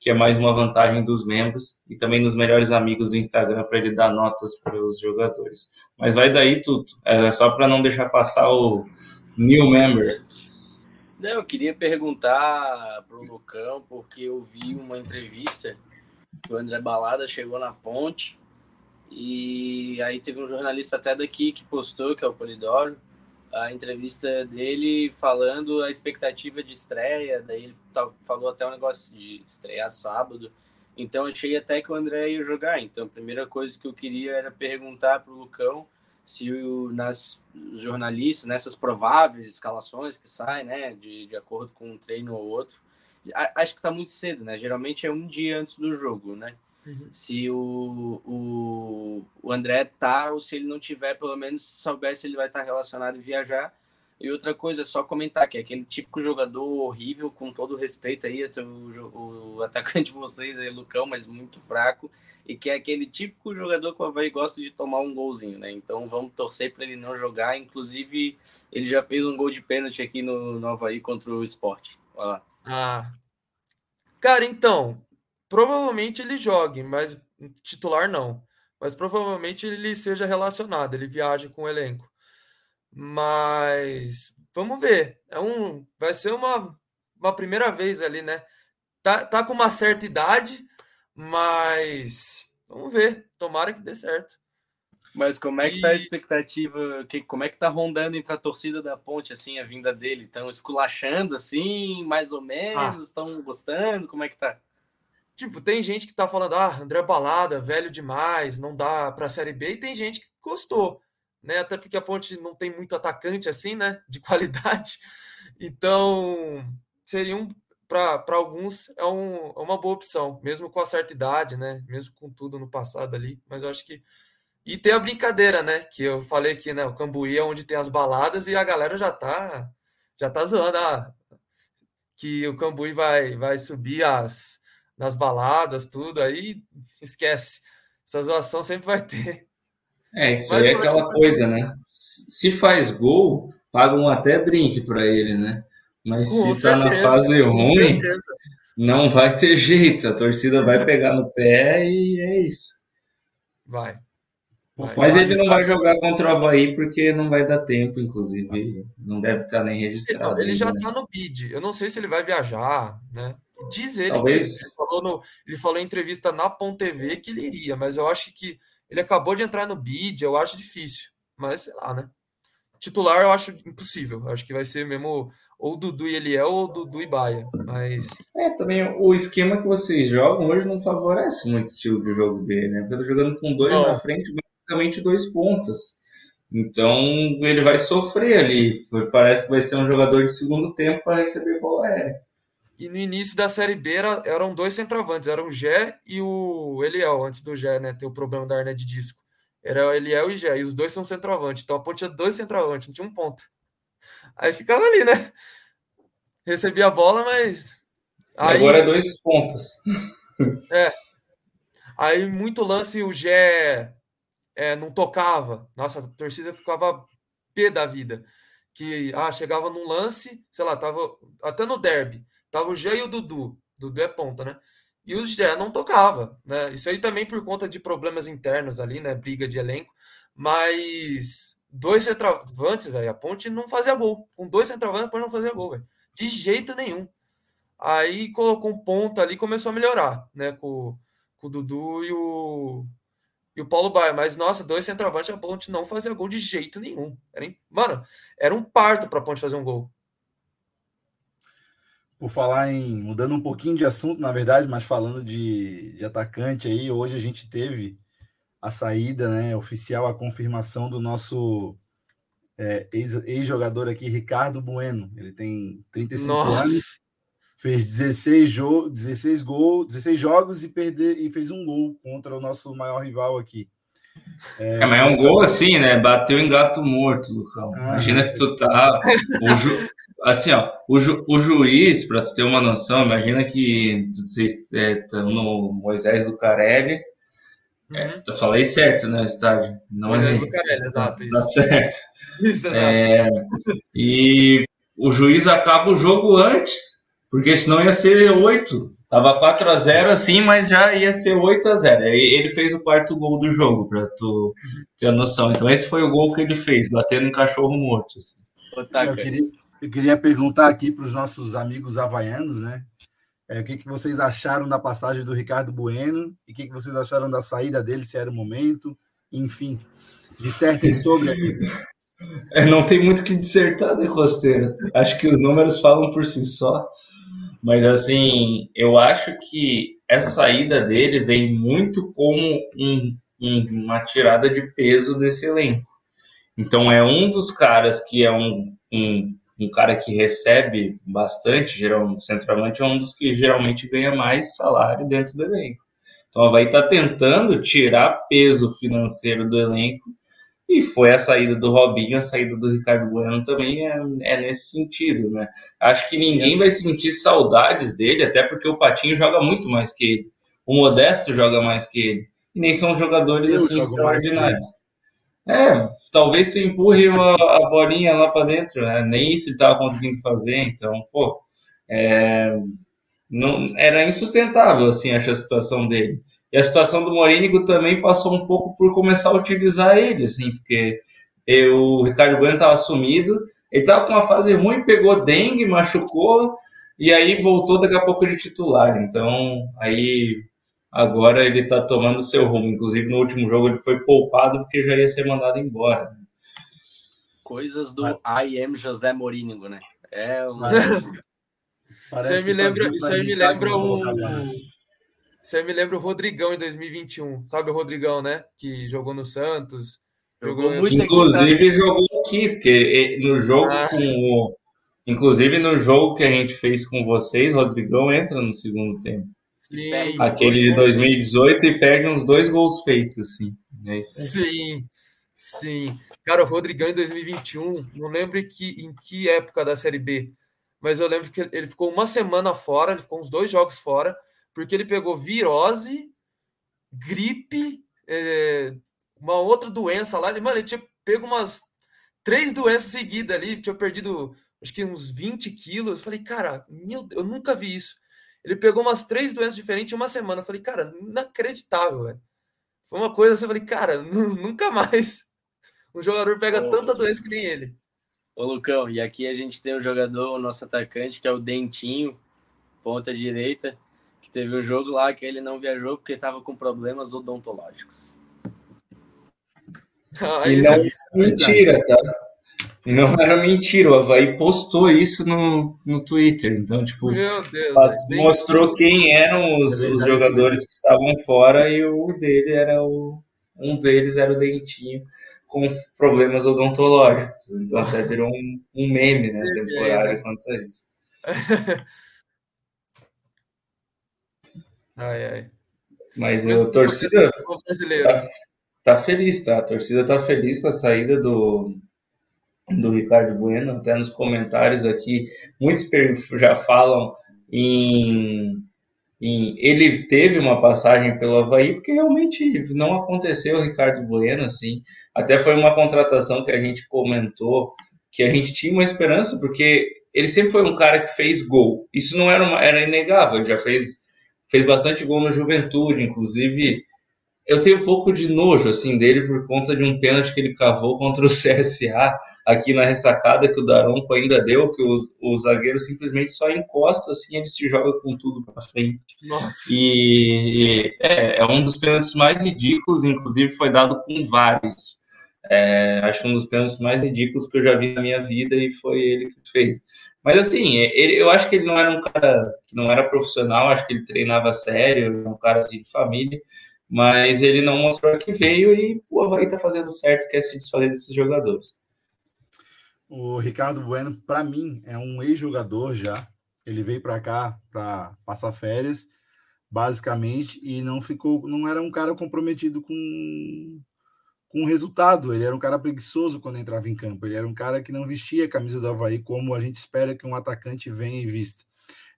que é mais uma vantagem dos membros, e também nos melhores amigos do Instagram para ele dar notas para os jogadores. Mas vai daí tudo, é só para não deixar passar o new member. Não, eu queria perguntar para o Lucão, porque eu vi uma entrevista o André Balada chegou na ponte e aí teve um jornalista até daqui que postou, que é o Polidoro, a entrevista dele falando a expectativa de estreia, daí ele falou até um negócio de estrear sábado. Então achei até que o André ia jogar. Então a primeira coisa que eu queria era perguntar para o Lucão se o, nas jornalistas, nessas prováveis escalações que saem, né, de, de acordo com um treino ou outro, acho que está muito cedo, né? Geralmente é um dia antes do jogo, né? Uhum. Se o, o, o André tá, ou se ele não tiver, pelo menos souber se ele vai estar tá relacionado e viajar. E outra coisa, é só comentar que é aquele típico jogador horrível, com todo respeito aí, o, o atacante de vocês aí, Lucão, mas muito fraco, e que é aquele típico jogador que o Havaí gosta de tomar um golzinho, né? Então vamos torcer para ele não jogar. Inclusive, ele já fez um gol de pênalti aqui no, no Havaí contra o Sport. Olha lá. Ah. Cara, então, provavelmente ele jogue, mas titular não. Mas provavelmente ele seja relacionado, ele viaja com o elenco. Mas vamos ver. É um, vai ser uma, uma primeira vez ali, né? Tá, tá com uma certa idade, mas vamos ver. Tomara que dê certo. Mas como é que e... tá a expectativa? Que, como é que tá rondando entre a torcida da ponte, assim, a vinda dele? Estão esculachando, assim, mais ou menos? Estão ah. gostando? Como é que tá? Tipo, tem gente que tá falando, ah, André Balada, velho demais, não dá pra Série B, e tem gente que gostou né? Até porque a Ponte não tem muito atacante assim, né? De qualidade. Então, seria um para alguns é, um, é, uma boa opção, mesmo com a certa idade, né? Mesmo com tudo no passado ali, mas eu acho que e tem a brincadeira, né? Que eu falei que né, o Cambuí é onde tem as baladas e a galera já tá já tá zoando ah, que o Cambuí vai vai subir as nas baladas, tudo aí, esquece. Essa zoação sempre vai ter. É, isso aí é aquela coisa, né? Se faz gol, pagam até drink para ele, né? Mas com se tá na fase ruim, não vai ter jeito. A torcida vai pegar no pé e é isso. Vai. vai. Mas ele não vai jogar contra o Havaí porque não vai dar tempo, inclusive. Não deve estar nem registrado. Ele, ele já está no bid. Eu não sei se ele vai viajar, né? Diz ele Talvez... que ele falou, no, ele falou em entrevista na Pont TV que ele iria, mas eu acho que ele acabou de entrar no bid, eu acho difícil. Mas sei lá, né? Titular eu acho impossível. Acho que vai ser mesmo ou Dudu e Eliel ou Dudu e Baia. Mas. É, também o esquema que vocês jogam hoje não favorece muito o estilo de jogo dele, né? Porque eu tô jogando com dois não. na frente, basicamente dois pontos. Então ele vai sofrer ali. Parece que vai ser um jogador de segundo tempo para receber bola aérea. E no início da Série B era, eram dois centroavantes, eram o Gé e o Eliel, antes do Gé, né, ter o problema da hernia de disco. Era o Eliel e o Gé, e os dois são centroavantes. Então a ponte tinha dois centroavantes, não tinha um ponto. Aí ficava ali, né? Recebia a bola, mas. Aí... Agora é dois pontos. É. Aí muito lance o Gé é, não tocava. Nossa, a torcida ficava pé da vida. Que ah, chegava num lance, sei lá, tava até no derby. Tava o Gé e o Dudu. Dudu é ponta, né? E o Gé não tocava, né? Isso aí também por conta de problemas internos ali, né? Briga de elenco. Mas dois centroavantes, velho, a Ponte não fazia gol. Com dois centroavantes, a Ponte não fazia gol, velho. De jeito nenhum. Aí colocou um ponta ali começou a melhorar, né? Com, com o Dudu e o, e o Paulo Baia. Mas, nossa, dois centroavantes, a Ponte não fazia gol de jeito nenhum. Era, mano, era um parto para a Ponte fazer um gol por falar em mudando um pouquinho de assunto, na verdade, mas falando de, de atacante aí, hoje a gente teve a saída, né, oficial, a confirmação do nosso é, ex-jogador aqui, Ricardo Bueno. Ele tem 35 Nossa. anos, fez 16, jo 16 gols, 16 jogos e, perder, e fez um gol contra o nosso maior rival aqui. É, é, mas é um gol assim, né? Bateu em gato morto, Lucão. Ah, imagina que tu tá. O ju... Assim, ó, o, ju... o juiz, para tu ter uma noção, imagina que vocês estão é, no Moisés do Carelli. É, uhum. É, eu falei certo, né? Estádio. Não Moisés é... do Carelli, exato. Tá, tá certo. Isso, exato. É, e o juiz acaba o jogo antes, porque senão ia ser oito Tava 4 a 0 assim, mas já ia ser 8 a 0 Ele fez o quarto gol do jogo, pra tu ter a noção. Então esse foi o gol que ele fez, batendo um cachorro morto. Assim. Eu, queria, eu queria perguntar aqui para os nossos amigos havaianos, né? É, o que, que vocês acharam da passagem do Ricardo Bueno e o que, que vocês acharam da saída dele, se era o momento, enfim. Dissertem sobre aqui. É, não tem muito o que dissertar, né, Rosteira? Acho que os números falam por si só. Mas assim, eu acho que essa saída dele vem muito como um, um, uma tirada de peso desse elenco. Então é um dos caras que é um, um, um cara que recebe bastante, geralmente, o centroavante é um dos que geralmente ganha mais salário dentro do elenco. Então vai estar tá tentando tirar peso financeiro do elenco E foi a saída do Robinho, a saída do Ricardo Bueno também é, é nesse sentido, né? Acho que ninguém vai sentir saudades dele, até porque o Patinho joga muito mais que ele. O Modesto joga mais que ele. E nem são jogadores Eu assim extraordinários. É, talvez tu empurre a, a bolinha lá para dentro, né? Nem isso ele estava conseguindo fazer, então, pô, é, não, era insustentável, assim, essa situação dele. E a situação do Morínigo também passou um pouco por começar a utilizar ele, assim, porque eu, o Ricardo Bueno estava sumido, ele estava com uma fase ruim, pegou dengue, machucou, e aí voltou daqui a pouco de titular. Então, aí agora ele está tomando seu rumo. Inclusive, no último jogo ele foi poupado porque já ia ser mandado embora. Coisas do I am José Morínigo, né? É uma... Você me lembra, você me lembra o você me lembra o Rodrigão em 2021. Sabe o Rodrigão, né? Que jogou no Santos. Jogou, jogou inclusive aqui, jogou aqui, porque no jogo ah. com o. Inclusive no jogo que a gente fez com vocês, Rodrigão entra no segundo tempo. Sim, Aquele de 2018 e perde uns dois gols feitos, assim. É sim, sim. Cara, o Rodrigão em 2021, não lembro que, em que época da Série B, mas eu lembro que ele ficou uma semana fora, ele ficou uns dois jogos fora, porque ele pegou virose, gripe, é, uma outra doença lá. Ele, mano, ele tinha pego umas três doenças seguidas ali, tinha perdido acho que uns 20 quilos. Eu falei, cara, meu, eu nunca vi isso. Ele pegou umas três doenças diferentes em uma semana. Eu falei, cara, inacreditável, velho. Foi uma coisa assim, eu falei, cara, nunca mais um jogador pega Ô, tanta doença que nem ele. Ô, Lucão, e aqui a gente tem o um jogador, o nosso atacante, que é o Dentinho, ponta direita que teve um jogo lá que ele não viajou porque estava com problemas odontológicos. e não é mentira, tá? Não era mentira, o Havaí postou isso no, no Twitter. Então, tipo, Deus, mostrou quem eram os, é os jogadores que estavam fora e o dele era o. Um deles era o Dentinho com problemas odontológicos. Então até virou um, um meme, né, temporário quanto a isso. Ai, ai. Mas a torcida tá, tá, feliz, tá? A torcida tá feliz com a saída do, do Ricardo Bueno. Até nos comentários aqui, muitos já falam em, em. Ele teve uma passagem pelo Havaí, porque realmente não aconteceu o Ricardo Bueno, assim. Até foi uma contratação que a gente comentou que a gente tinha uma esperança, porque ele sempre foi um cara que fez gol. Isso não era, uma, era inegável, ele já fez fez bastante gol na juventude, inclusive eu tenho um pouco de nojo assim dele por conta de um pênalti que ele cavou contra o CSA aqui na ressacada que o Daronco ainda deu, que o, o zagueiro simplesmente só encosta assim, ele se joga com tudo para frente. Nossa. E, e é, é, um dos pênaltis mais ridículos, inclusive foi dado com vários. É, acho um dos pênaltis mais ridículos que eu já vi na minha vida e foi ele que fez. Mas assim, ele, eu acho que ele não era um cara que não era profissional, acho que ele treinava sério, um cara assim de família, mas ele não mostrou que veio e o Havaí tá fazendo certo, quer se desfazer desses jogadores. O Ricardo Bueno, para mim, é um ex-jogador já. Ele veio para cá para passar férias, basicamente, e não ficou, não era um cara comprometido com com resultado. Ele era um cara preguiçoso quando entrava em campo. Ele era um cara que não vestia a camisa do Havaí como a gente espera que um atacante venha e vista.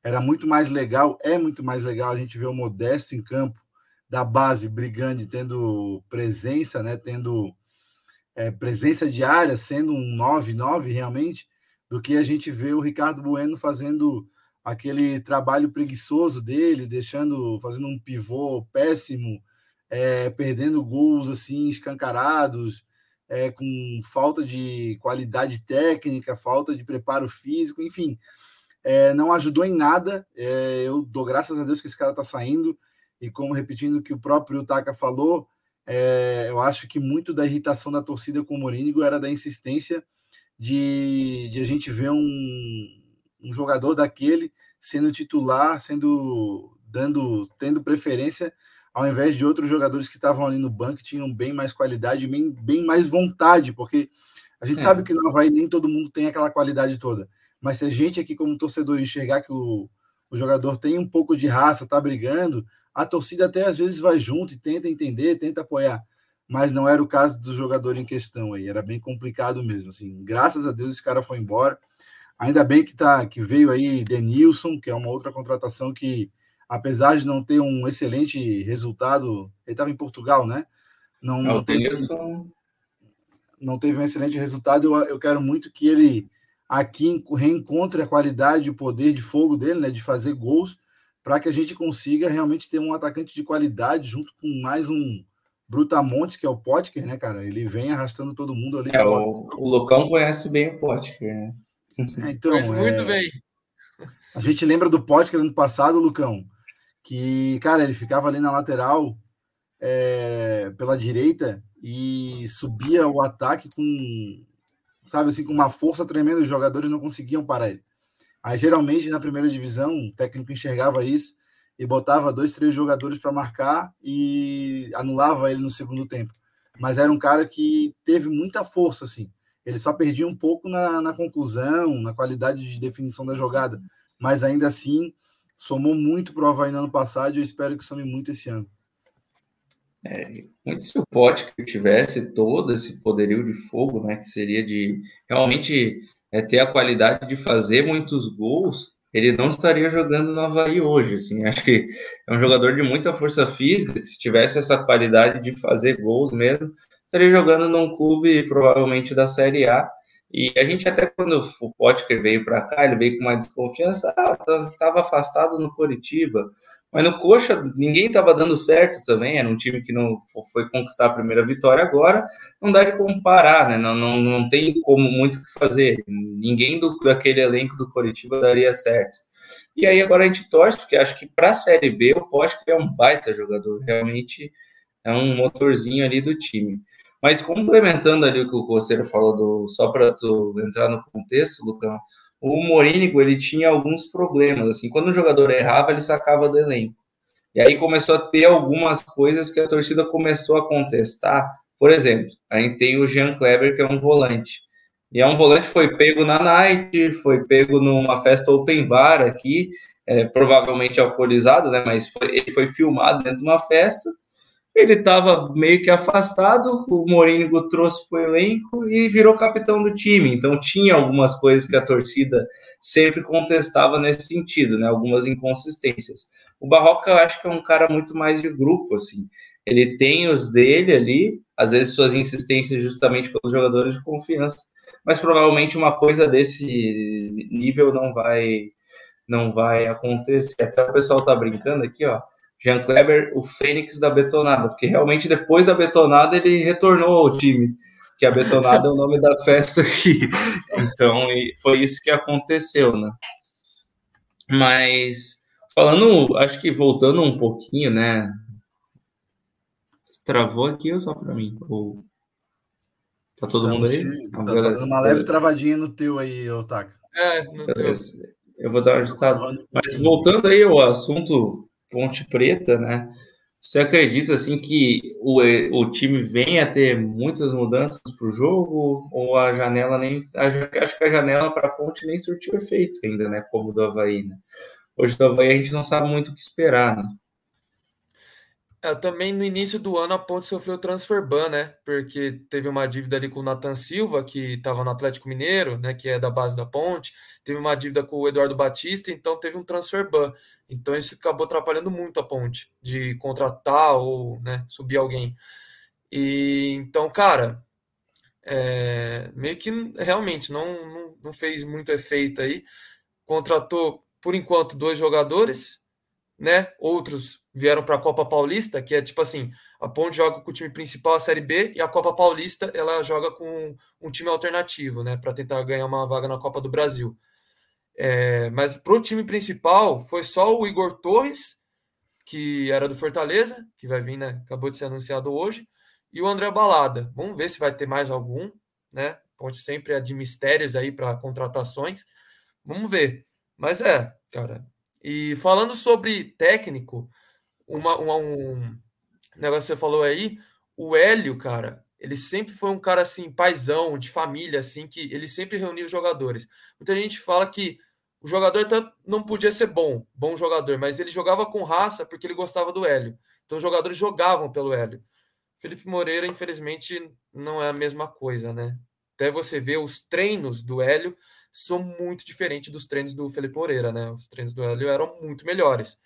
Era muito mais legal, é muito mais legal a gente ver o Modesto em campo, da base, brigando, tendo presença, né? Tendo é, presença diária, sendo um 9-9 realmente, do que a gente vê o Ricardo Bueno fazendo aquele trabalho preguiçoso dele, deixando, fazendo um pivô péssimo, é, perdendo gols assim escancarados, é, com falta de qualidade técnica, falta de preparo físico, enfim, é, não ajudou em nada. Eu dou graças a Deus que esse cara está saindo e como repetindo o que o próprio Taka falou, eu acho que muito da irritação da torcida com o Morínigo era da insistência de, de a gente ver um, um jogador daquele sendo titular, sendo dando tendo preferência ao invés de outros jogadores que estavam ali no banco que tinham bem mais qualidade, bem, bem mais vontade, porque a gente é. sabe que no Havaí nem todo mundo tem aquela qualidade toda. Mas se a gente aqui, como torcedor, enxergar que o, o jogador tem um pouco de raça, tá brigando, a torcida até às vezes vai junto e tenta entender, tenta apoiar. mas não era o caso do jogador em questão aí, era bem complicado mesmo, assim. Graças a Deus esse cara foi embora. Ainda bem que tá que veio aí Denilson, que é uma outra contratação que apesar de não ter um excelente resultado, ele estava em Portugal, né? Não, é, não, teve, não teve um excelente resultado. Eu, eu quero muito que ele aqui reencontre a qualidade e o poder de fogo dele, né? De fazer gols, para que a gente consiga realmente ter um atacante de qualidade junto com mais um Brutamontes, que é o Potker, né, cara? Ele vem arrastando todo mundo ali. É, o, o Lucão conhece bem o Potker, né? É, então, muito é... bem. A gente lembra do Potker ano passado, Lucão, que, cara, ele ficava ali na lateral é, pela direita e subia o ataque com, sabe assim, com uma força tremenda, os jogadores não conseguiam parar ele. Aí, geralmente, na primeira divisão, o técnico enxergava isso e botava dois, três jogadores para marcar e anulava ele no segundo tempo. Mas era um cara que teve muita força, assim. Ele só perdia um pouco na, na conclusão, na qualidade de definição da jogada. Mas ainda assim, somou muito para o Havaí no ano passado e eu espero que some muito esse ano. É, se o Potker tivesse todo esse poderio de fogo, né, que seria de realmente é, ter a qualidade de fazer muitos gols, ele não estaria jogando no Havaí hoje, assim, acho que é um jogador de muita força física, se tivesse essa qualidade de fazer gols mesmo, estaria jogando num clube provavelmente da Série A, e a gente até quando o Potker veio para cá, ele veio com uma desconfiança, ah, estava afastado no Coritiba, mas no Coxa ninguém estava dando certo também, era um time que não foi conquistar a primeira vitória agora, não dá de comparar, né? Não, não, não tem como muito o que fazer. Ninguém do, daquele elenco do Coritiba daria certo. E aí agora a gente torce, porque acho que para a Série B o Potker é um baita jogador, realmente é um motorzinho ali do time. Mas complementando ali o que o Coceiro falou, do, só para tu entrar no contexto, Lucão, o Morínigo ele tinha alguns problemas. Assim, quando o jogador errava, ele sacava do elenco. E aí começou a ter algumas coisas que a torcida começou a contestar. Por exemplo, a gente tem o Jean Kleber, que é um volante. E é um volante que foi pego na night, foi pego numa festa open bar aqui, é, provavelmente alcoolizado, né? Mas foi, ele foi filmado dentro de uma festa ele estava meio que afastado, o Mourinho trouxe para o elenco e virou capitão do time. Então tinha algumas coisas que a torcida sempre contestava nesse sentido, né? Algumas inconsistências. O Barroca eu acho que é um cara muito mais de grupo, assim. Ele tem os dele ali, às vezes suas insistências justamente pelos jogadores de confiança, mas provavelmente uma coisa desse nível não vai não vai acontecer. Até o pessoal tá brincando aqui, ó Jean Kleber, o Fênix da Betonada, porque realmente depois da Betonada ele retornou ao time, que a Betonada é o nome da festa aqui. Então foi isso que aconteceu, né? Mas falando, acho que voltando um pouquinho, né? Travou aqui ou só para mim? Ou... Tá todo mundo aí? Tá, tá dando uma leve travadinha no teu aí, Otaka. É, no teu. Eu vou dar uma ajustada. Mas voltando aí ao assunto Ponte Preta, né? Você acredita assim que o, o time vem a ter muitas mudanças para o jogo ou a janela nem acho que a janela para a Ponte nem surtiu efeito ainda, né? Como do Havaí, né? Hoje do Havaí a gente não sabe muito o que esperar, né? É, também no início do ano a Ponte sofreu transfer ban, né? Porque teve uma dívida ali com o Nathan Silva, que estava no Atlético Mineiro, né? Que é da base da Ponte. Teve uma dívida com o Eduardo Batista, então teve um transfer ban. Então isso acabou atrapalhando muito a Ponte de contratar ou né, subir alguém. E então, cara, é, meio que realmente não, não, não fez muito efeito aí. Contratou, por enquanto, dois jogadores, né? Outros vieram para a Copa Paulista, que é tipo assim, a Ponte joga com o time principal a Série B e a Copa Paulista ela joga com um time alternativo, né, para tentar ganhar uma vaga na Copa do Brasil. É, mas para o time principal foi só o Igor Torres, que era do Fortaleza, que vai vir, né, acabou de ser anunciado hoje, e o André Balada. Vamos ver se vai ter mais algum, né? Ponte sempre é de mistérios aí para contratações. Vamos ver. Mas é, cara. E falando sobre técnico, uma, uma, um negócio que você falou aí, o Hélio, cara, ele sempre foi um cara assim, paisão, de família, assim, que ele sempre reunia os jogadores. Muita gente fala que o jogador não podia ser bom, bom jogador, mas ele jogava com raça porque ele gostava do Hélio. Então os jogadores jogavam pelo Hélio. Felipe Moreira, infelizmente, não é a mesma coisa, né? Até você ver os treinos do Hélio são muito diferentes dos treinos do Felipe Moreira, né? Os treinos do Hélio eram muito melhores.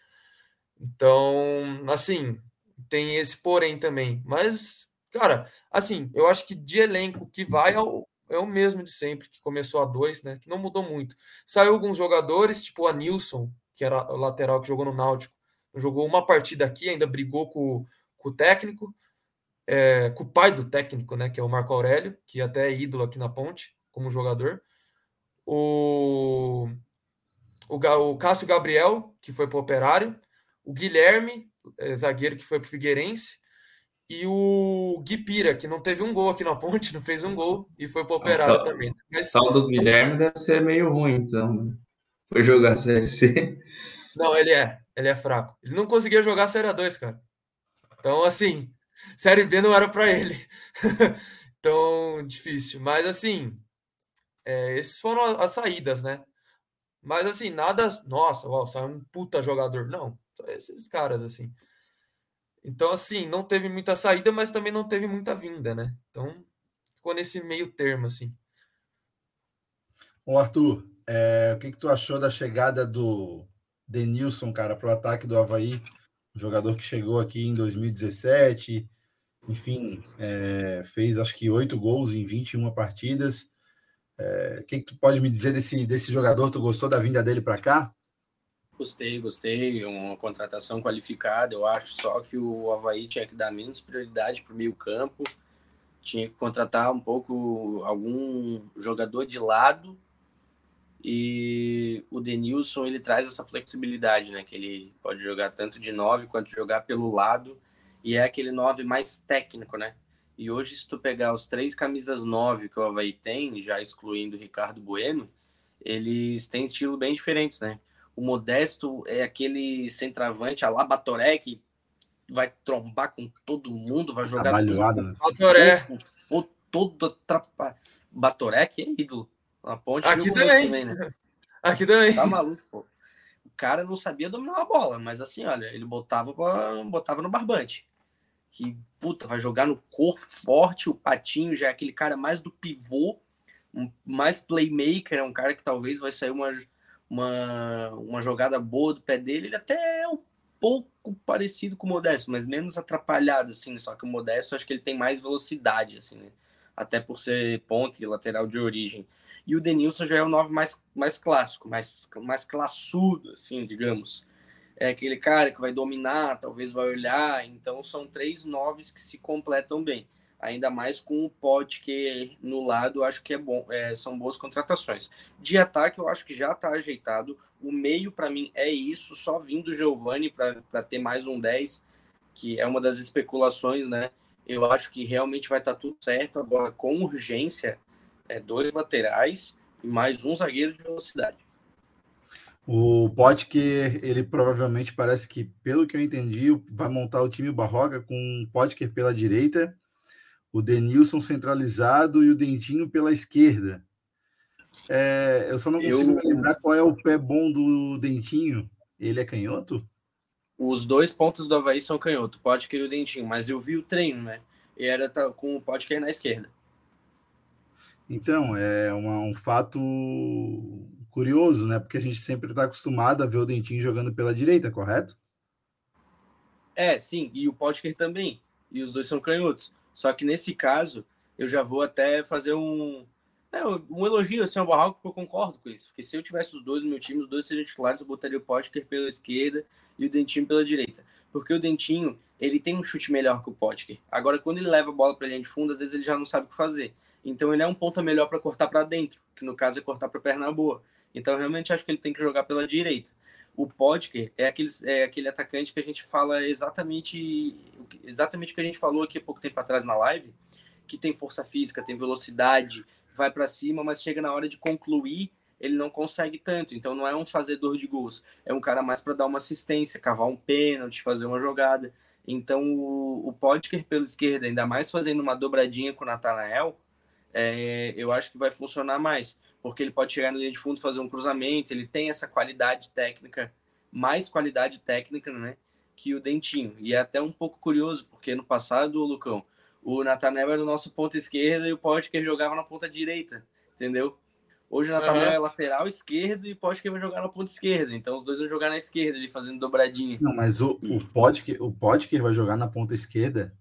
Então, assim, tem esse porém também. Mas, cara, assim, eu acho que de elenco que vai ao, é o mesmo de sempre, que começou a dois, né? Que não mudou muito. Saiu alguns jogadores, tipo a Nilson, que era o lateral que jogou no Náutico, jogou uma partida aqui, ainda brigou com, com o técnico, é, com o pai do técnico, né? Que é o Marco Aurélio, que até é ídolo aqui na ponte, como jogador. O, o, o Cássio Gabriel, que foi para o Operário. O Guilherme, é, zagueiro que foi para o Figueirense e o Gui Pira, que não teve um gol aqui na ponte, não fez um gol e foi para o Operário ah, também. Mas... O do Guilherme deve ser meio ruim, então. Né? Foi jogar a Série C. Não, ele é. Ele é fraco. Ele não conseguia jogar a Série 2, cara. Então, assim, Série B não era para ele. então, difícil. Mas, assim, é, esses foram as saídas, né? Mas, assim, nada. Nossa, uau, saiu um puta jogador. Não, esses caras, assim. Então, assim, não teve muita saída, mas também não teve muita vinda, né? Então, ficou nesse meio termo, assim. Arthur, é, o que, que tu achou da chegada do Denilson, cara, para o ataque do Havaí? Um jogador que chegou aqui em 2017, enfim, é, fez acho que oito gols em 21 partidas. É, o que, que tu pode me dizer desse, desse jogador? Tu gostou da vinda dele para cá? Gostei, gostei. Uma contratação qualificada. Eu acho só que o Havaí tinha que dar menos prioridade para o meio-campo. Tinha que contratar um pouco algum jogador de lado. E o Denilson ele traz essa flexibilidade, né? Que ele pode jogar tanto de nove quanto jogar pelo lado. E é aquele nove mais técnico, né? E hoje, se tu pegar os três camisas nove que o Havaí tem, já excluindo o Ricardo Bueno, eles têm estilo bem diferentes, né? O Modesto é aquele centroavante, a Labatoré, que vai trombar com todo mundo, vai jogar Trabalhado, né? Batoré. Todo, todo atrapalhado. Batoré, que é ídolo. Na ponte. Aqui também. também né? Aqui também. Tá maluco, pô. O cara não sabia dominar a bola, mas assim, olha, ele botava, botava no barbante. Que, puta, vai jogar no corpo forte. O Patinho já é aquele cara mais do pivô, mais playmaker, é um cara que talvez vai sair uma uma, uma jogada boa do pé dele, ele até é um pouco parecido com o Modesto, mas menos atrapalhado, assim, só que o Modesto acho que ele tem mais velocidade, assim, né? Até por ser ponte lateral de origem. E o Denilson já é o 9 mais, mais clássico, mais, mais classudo, assim, digamos. É aquele cara que vai dominar, talvez vai olhar. Então são três noves que se completam bem ainda mais com o Pod que no lado, acho que é bom, é, são boas contratações. De ataque, eu acho que já está ajeitado. O meio, para mim, é isso, só vindo o Giovanni para ter mais um 10, que é uma das especulações, né? Eu acho que realmente vai estar tá tudo certo. Agora, com urgência, é dois laterais e mais um zagueiro de velocidade. O Potker, ele provavelmente parece que, pelo que eu entendi, vai montar o time Barroca com o Potker pela direita o Denilson centralizado e o Dentinho pela esquerda. É, eu só não consigo eu... lembrar qual é o pé bom do Dentinho. Ele é canhoto? Os dois pontos do Havaí são canhoto, pode querer o Dentinho, mas eu vi o treino, né? E era com o pode querer na esquerda. Então, é uma, um fato curioso, né? Porque a gente sempre está acostumado a ver o Dentinho jogando pela direita, correto? É, sim, e o Potker também. E os dois são canhotos. Só que nesse caso, eu já vou até fazer um, é, um elogio assim, ao Barroco, porque eu concordo com isso. Porque se eu tivesse os dois no meu time, os dois seriam titulares, eu botaria o Potker pela esquerda e o Dentinho pela direita. Porque o Dentinho, ele tem um chute melhor que o Potker. Agora, quando ele leva a bola para linha de fundo, às vezes ele já não sabe o que fazer. Então, ele é um ponta melhor para cortar para dentro, que no caso é cortar para perna boa. Então, eu realmente acho que ele tem que jogar pela direita. O Potker é aquele, é aquele atacante que a gente fala exatamente, exatamente o que a gente falou aqui há pouco tempo atrás na live, que tem força física, tem velocidade, vai para cima, mas chega na hora de concluir, ele não consegue tanto. Então não é um fazedor de gols, é um cara mais para dar uma assistência, cavar um pênalti, fazer uma jogada. Então o, o Potker pela esquerda, ainda mais fazendo uma dobradinha com o Natanael, é, eu acho que vai funcionar mais porque ele pode chegar na linha de fundo, fazer um cruzamento, ele tem essa qualidade técnica, mais qualidade técnica, né? que o Dentinho. E é até um pouco curioso, porque no passado, Lucão, o Nathaniel era o nosso ponta esquerda e o Potker jogava na ponta direita, entendeu? Hoje o Nathaniel uhum. é lateral esquerdo e o Potker vai jogar na ponta esquerda. Então os dois vão jogar na esquerda, ele fazendo dobradinha. Não, mas o, o, Potker, o Potker vai jogar na ponta esquerda?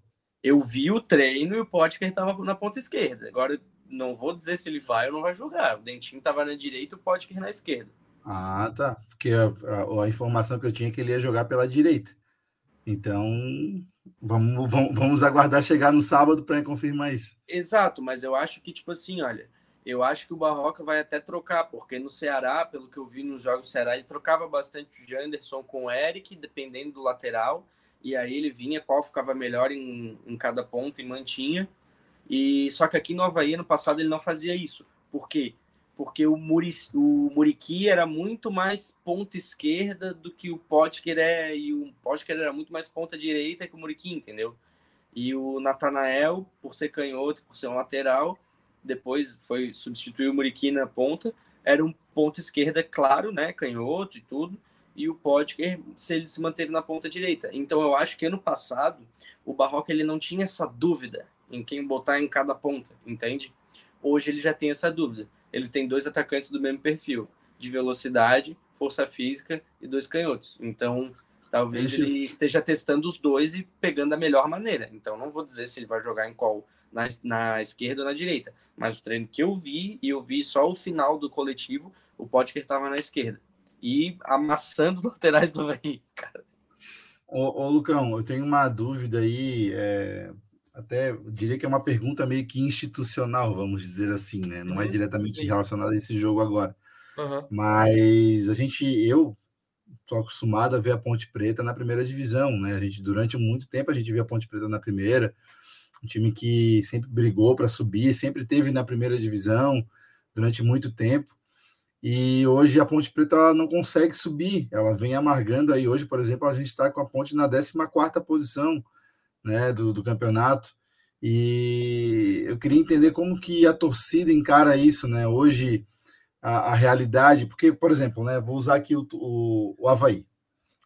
Eu vi o treino e o Potker estava na ponta esquerda. Agora, não vou dizer se ele vai ou não vai jogar. O Dentinho estava na direita e o Potker na esquerda. Ah, tá. Porque a, a, a, informação que eu tinha é que ele ia jogar pela direita. Então, vamos, vamos, vamos aguardar chegar no sábado para confirmar isso. Exato, mas eu acho que, tipo assim, olha, eu acho que o Barroca vai até trocar, porque no Ceará, pelo que eu vi nos jogos do Ceará, ele trocava bastante o Janderson com o Eric, dependendo do lateral, e aí ele vinha qual ficava melhor em, em cada ponto e mantinha. E só que aqui no Havaí, no passado, ele não fazia isso. Por quê? Porque o, Muri, o Muriqui era muito mais ponta esquerda do que o Potker é, e o Potker era muito mais ponta direita que o Muriqui, entendeu? E o Natanael, por ser canhoto, por ser um lateral, depois foi substituir o Muriqui na ponta, era um ponta esquerda, claro, né, canhoto e tudo, e o Podker se ele se manteve na ponta direita. Então eu acho que ano passado o Barroca ele não tinha essa dúvida em quem botar em cada ponta, entende? Hoje ele já tem essa dúvida. Ele tem dois atacantes do mesmo perfil, de velocidade, força física e dois canhotos. Então, talvez ele esteja testando os dois e pegando a melhor maneira. Então, não vou dizer se ele vai jogar em qual na, na esquerda ou na direita. Mas o treino que eu vi, e eu vi só o final do coletivo, o Potker estava na esquerda. E amassando os laterais do Havaí, cara. Ô, ô, Lucão, eu tenho uma dúvida aí, é, até diria que é uma pergunta meio que institucional, vamos dizer assim, né? Não é uhum. diretamente relacionada a esse jogo agora. Uhum. Mas a gente, eu estou acostumado a ver a Ponte Preta na primeira divisão, né? A gente, durante muito tempo, a gente via a Ponte Preta na primeira, um time que sempre brigou para subir, sempre teve na primeira divisão durante muito tempo. E hoje a Ponte Preta não consegue subir, ela vem amargando aí. Hoje, por exemplo, a gente está com a Ponte na 14 posição né, do, do campeonato. E eu queria entender como que a torcida encara isso, né? Hoje, a, a realidade, porque, por exemplo, né, vou usar aqui o, o, o Havaí.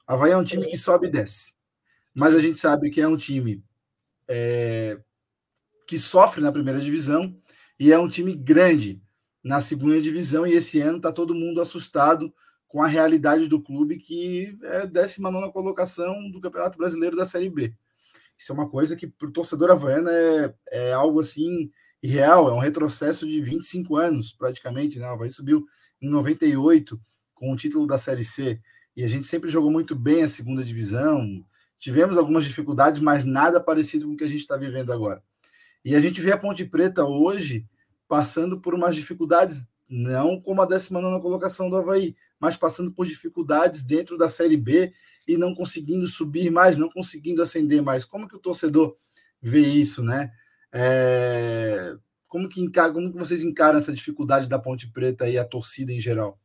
O Havaí é um time que sobe e desce, mas a gente sabe que é um time é, que sofre na primeira divisão e é um time grande na segunda divisão. E esse ano está todo mundo assustado com a realidade do clube, que é 19 colocação do Campeonato Brasileiro da Série B. Isso é uma coisa que para o torcedor havaiano é, é algo assim irreal, é um retrocesso de 25 anos praticamente. Né? O Havaí subiu em 98 com o título da Série C e a gente sempre jogou muito bem a segunda divisão. Tivemos algumas dificuldades, mas nada parecido com o que a gente está vivendo agora. E a gente vê a Ponte Preta hoje passando por umas dificuldades, não como a 19 colocação do Havaí, mas passando por dificuldades dentro da Série B e não conseguindo subir mais, não conseguindo ascender mais. Como que o torcedor vê isso, né? É... Como, que. Como que vocês encaram essa dificuldade da Ponte Preta e a torcida em geral?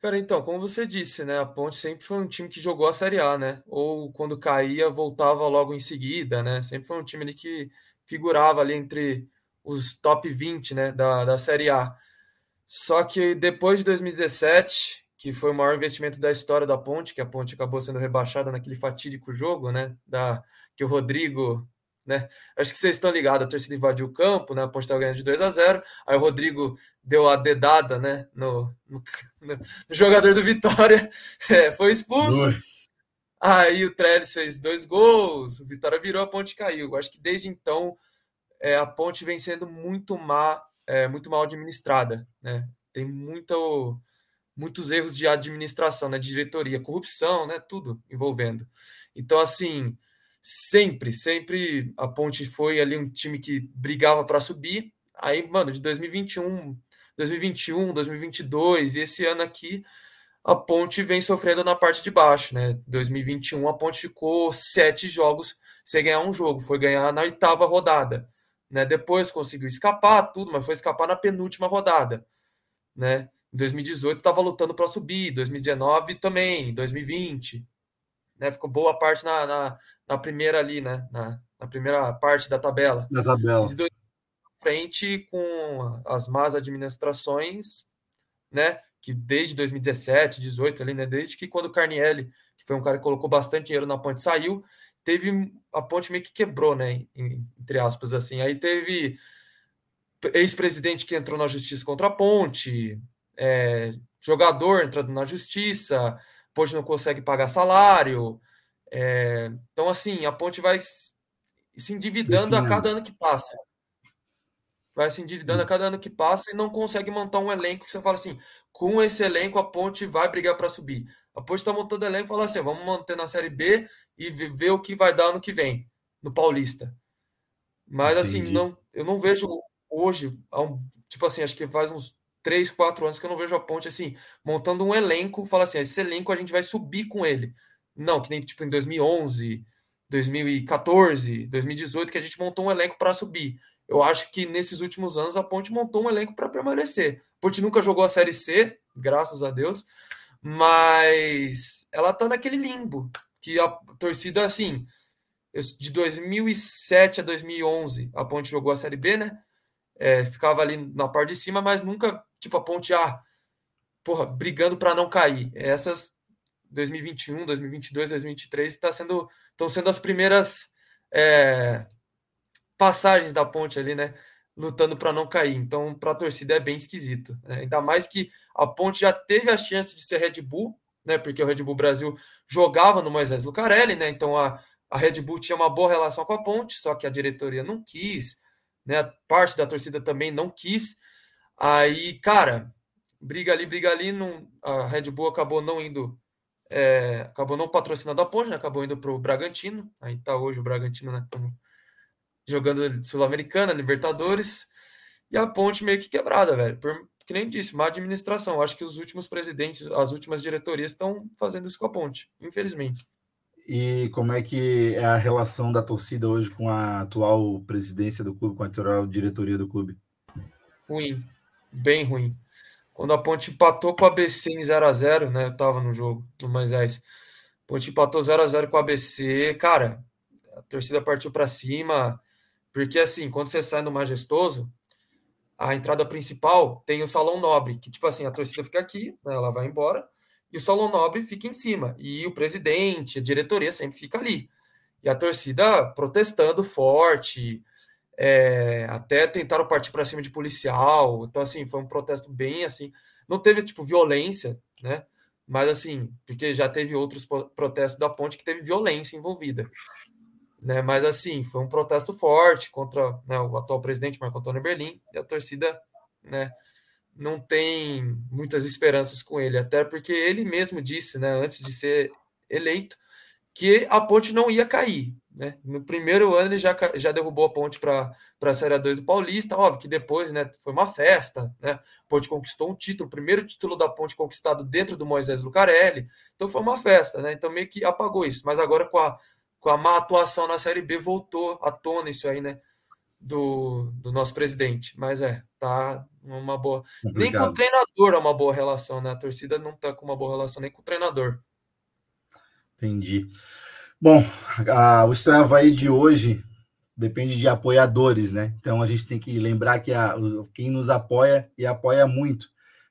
Cara, então, como você disse, né? A Ponte sempre foi um time que jogou a Série A, né? Ou quando caía, voltava logo em seguida, né? Sempre foi um time ali que figurava ali entre os top 20 né, da, da Série A. Só que depois de 2017, que foi o maior investimento da história da Ponte, que a Ponte acabou sendo rebaixada naquele fatídico jogo, né? Da, que o Rodrigo, né? Acho que vocês estão ligados, a torcida invadiu o campo, né? A Ponte estava ganhando de 2 a 0 Aí o Rodrigo deu a dedada, né? No, no, no jogador do Vitória, é, foi expulso. Ui. Aí o Trellis fez dois gols, o Vitória virou, a ponte caiu. Acho que desde então é, a ponte vem sendo muito má, é, muito mal administrada. Né? Tem muito, muitos erros de administração, né? de diretoria, corrupção, né? tudo envolvendo. Então, assim, sempre, sempre a ponte foi ali um time que brigava para subir. Aí, mano, de 2021, 2021, 2022 e esse ano aqui a Ponte vem sofrendo na parte de baixo, né? 2021 a Ponte ficou sete jogos sem ganhar um jogo, foi ganhar na oitava rodada, né? Depois conseguiu escapar tudo, mas foi escapar na penúltima rodada, né? Em 2018 estava lutando para subir, 2019 também, 2020, né? Ficou boa parte na, na, na primeira ali, né? Na, na, primeira parte da tabela. Na tabela. E frente com as más administrações, né? que desde 2017, 18 ali, né, desde que quando o Carnielli, que foi um cara que colocou bastante dinheiro na ponte, saiu, teve a ponte meio que quebrou, né, entre aspas assim. Aí teve ex-presidente que entrou na justiça contra a ponte, é, jogador entrando na justiça, ponte não consegue pagar salário. É, então, assim, a ponte vai se endividando a cada ano que passa. Vai se endividando a cada ano que passa e não consegue montar um elenco que você fala assim: com esse elenco a ponte vai brigar para subir. A ponte está montando elenco e fala assim: vamos manter na Série B e ver o que vai dar ano que vem, no Paulista. Mas assim, Entendi. assim, não, eu não vejo hoje, tipo assim, acho que faz uns 3, 4 anos que eu não vejo a ponte assim, montando um elenco, fala assim: esse elenco a gente vai subir com ele. Não, que nem tipo em 2011, 2014, 2018, que a gente montou um elenco para subir. Eu acho que nesses últimos anos a Ponte montou um elenco para permanecer. A Ponte nunca jogou a Série C, graças a Deus, mas ela tá naquele limbo que a torcida assim, de 2007 a 2011 a Ponte jogou a Série B, né? É, ficava ali na parte de cima, mas nunca tipo a Ponte ah, porra, brigando para não cair. Essas 2021, 2022, 2023 está sendo estão sendo as primeiras é, passagens da ponte ali, né? Lutando para não cair. Então, para a torcida é bem esquisito. Né? Ainda mais que a ponte já teve a chance de ser Red Bull, né? Porque o Red Bull Brasil jogava no Moisés Lucarelli, né? Então a, a Red Bull tinha uma boa relação com a ponte, só que a diretoria não quis, né? Parte da torcida também não quis. Aí, cara, briga ali, briga ali, não, a Red Bull acabou não indo é, acabou não patrocinando a Ponte, né? acabou indo para o Bragantino. Aí está hoje o Bragantino né? jogando Sul-Americana, Libertadores. E a Ponte meio que quebrada, velho. Por, que nem disse, má administração. Acho que os últimos presidentes, as últimas diretorias estão fazendo isso com a Ponte, infelizmente. E como é que é a relação da torcida hoje com a atual presidência do clube, com a atual diretoria do clube? Ruim, bem ruim. Quando a Ponte empatou com o ABC em 0x0, né? Eu tava no jogo, no Moisés. A Ponte empatou 0x0 com o ABC. Cara, a torcida partiu para cima. Porque, assim, quando você sai no Majestoso, a entrada principal tem o Salão Nobre, que, tipo assim, a torcida fica aqui, né, ela vai embora, e o Salão Nobre fica em cima. E o presidente, a diretoria sempre fica ali. E a torcida protestando forte, é, até tentaram partir para cima de policial. Então, assim, foi um protesto bem assim. Não teve, tipo, violência, né? Mas, assim, porque já teve outros protestos da ponte que teve violência envolvida. Né? Mas, assim, foi um protesto forte contra né, o atual presidente Marco Antônio Berlim e a torcida, né? Não tem muitas esperanças com ele, até porque ele mesmo disse, né, antes de ser eleito, que a ponte não ia cair. Né? No primeiro ano ele já, já derrubou a ponte para a Série 2 do Paulista, óbvio que depois né, foi uma festa, né? A ponte conquistou um título, o primeiro título da ponte conquistado dentro do Moisés Lucarelli, então foi uma festa, né? Então meio que apagou isso, mas agora com a, com a má atuação na Série B voltou à tona isso aí, né? Do, do nosso presidente, mas é, tá uma boa. Obrigado. Nem com o treinador é uma boa relação, né? A torcida não tá com uma boa relação nem com o treinador. Entendi. Bom, a, o Estreia Havaí de hoje depende de apoiadores, né? Então a gente tem que lembrar que a, quem nos apoia e apoia muito.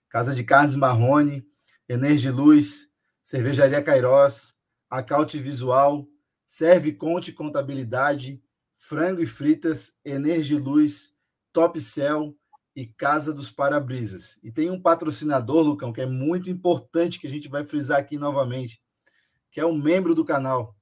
Casa de Carnes Marrone, Energiluz, Cervejaria Cairós, Acaute Visual, Serve Conte Contabilidade, Frango e Fritas, Energiluz, Top Cell e Casa dos Parabrisas. E tem um patrocinador, Lucão, que é muito importante, que a gente vai frisar aqui novamente, que é um membro do canal,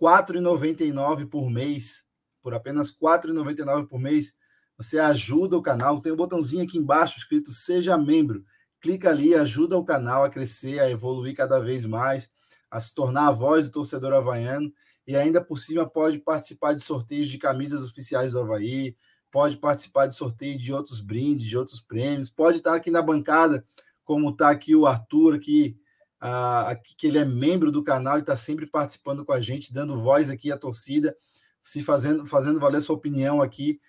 4,99 por mês. Por apenas R$ 4,99 por mês, você ajuda o canal. Tem um botãozinho aqui embaixo escrito Seja Membro. Clica ali, ajuda o canal a crescer, a evoluir cada vez mais, a se tornar a voz do torcedor havaiano. E ainda por cima pode participar de sorteios de camisas oficiais do Havaí, pode participar de sorteio de outros brindes, de outros prêmios, pode estar aqui na bancada, como está aqui o Arthur, aqui que ele é membro do canal e está sempre participando com a gente, dando voz aqui à torcida, se fazendo, fazendo valer sua opinião aqui.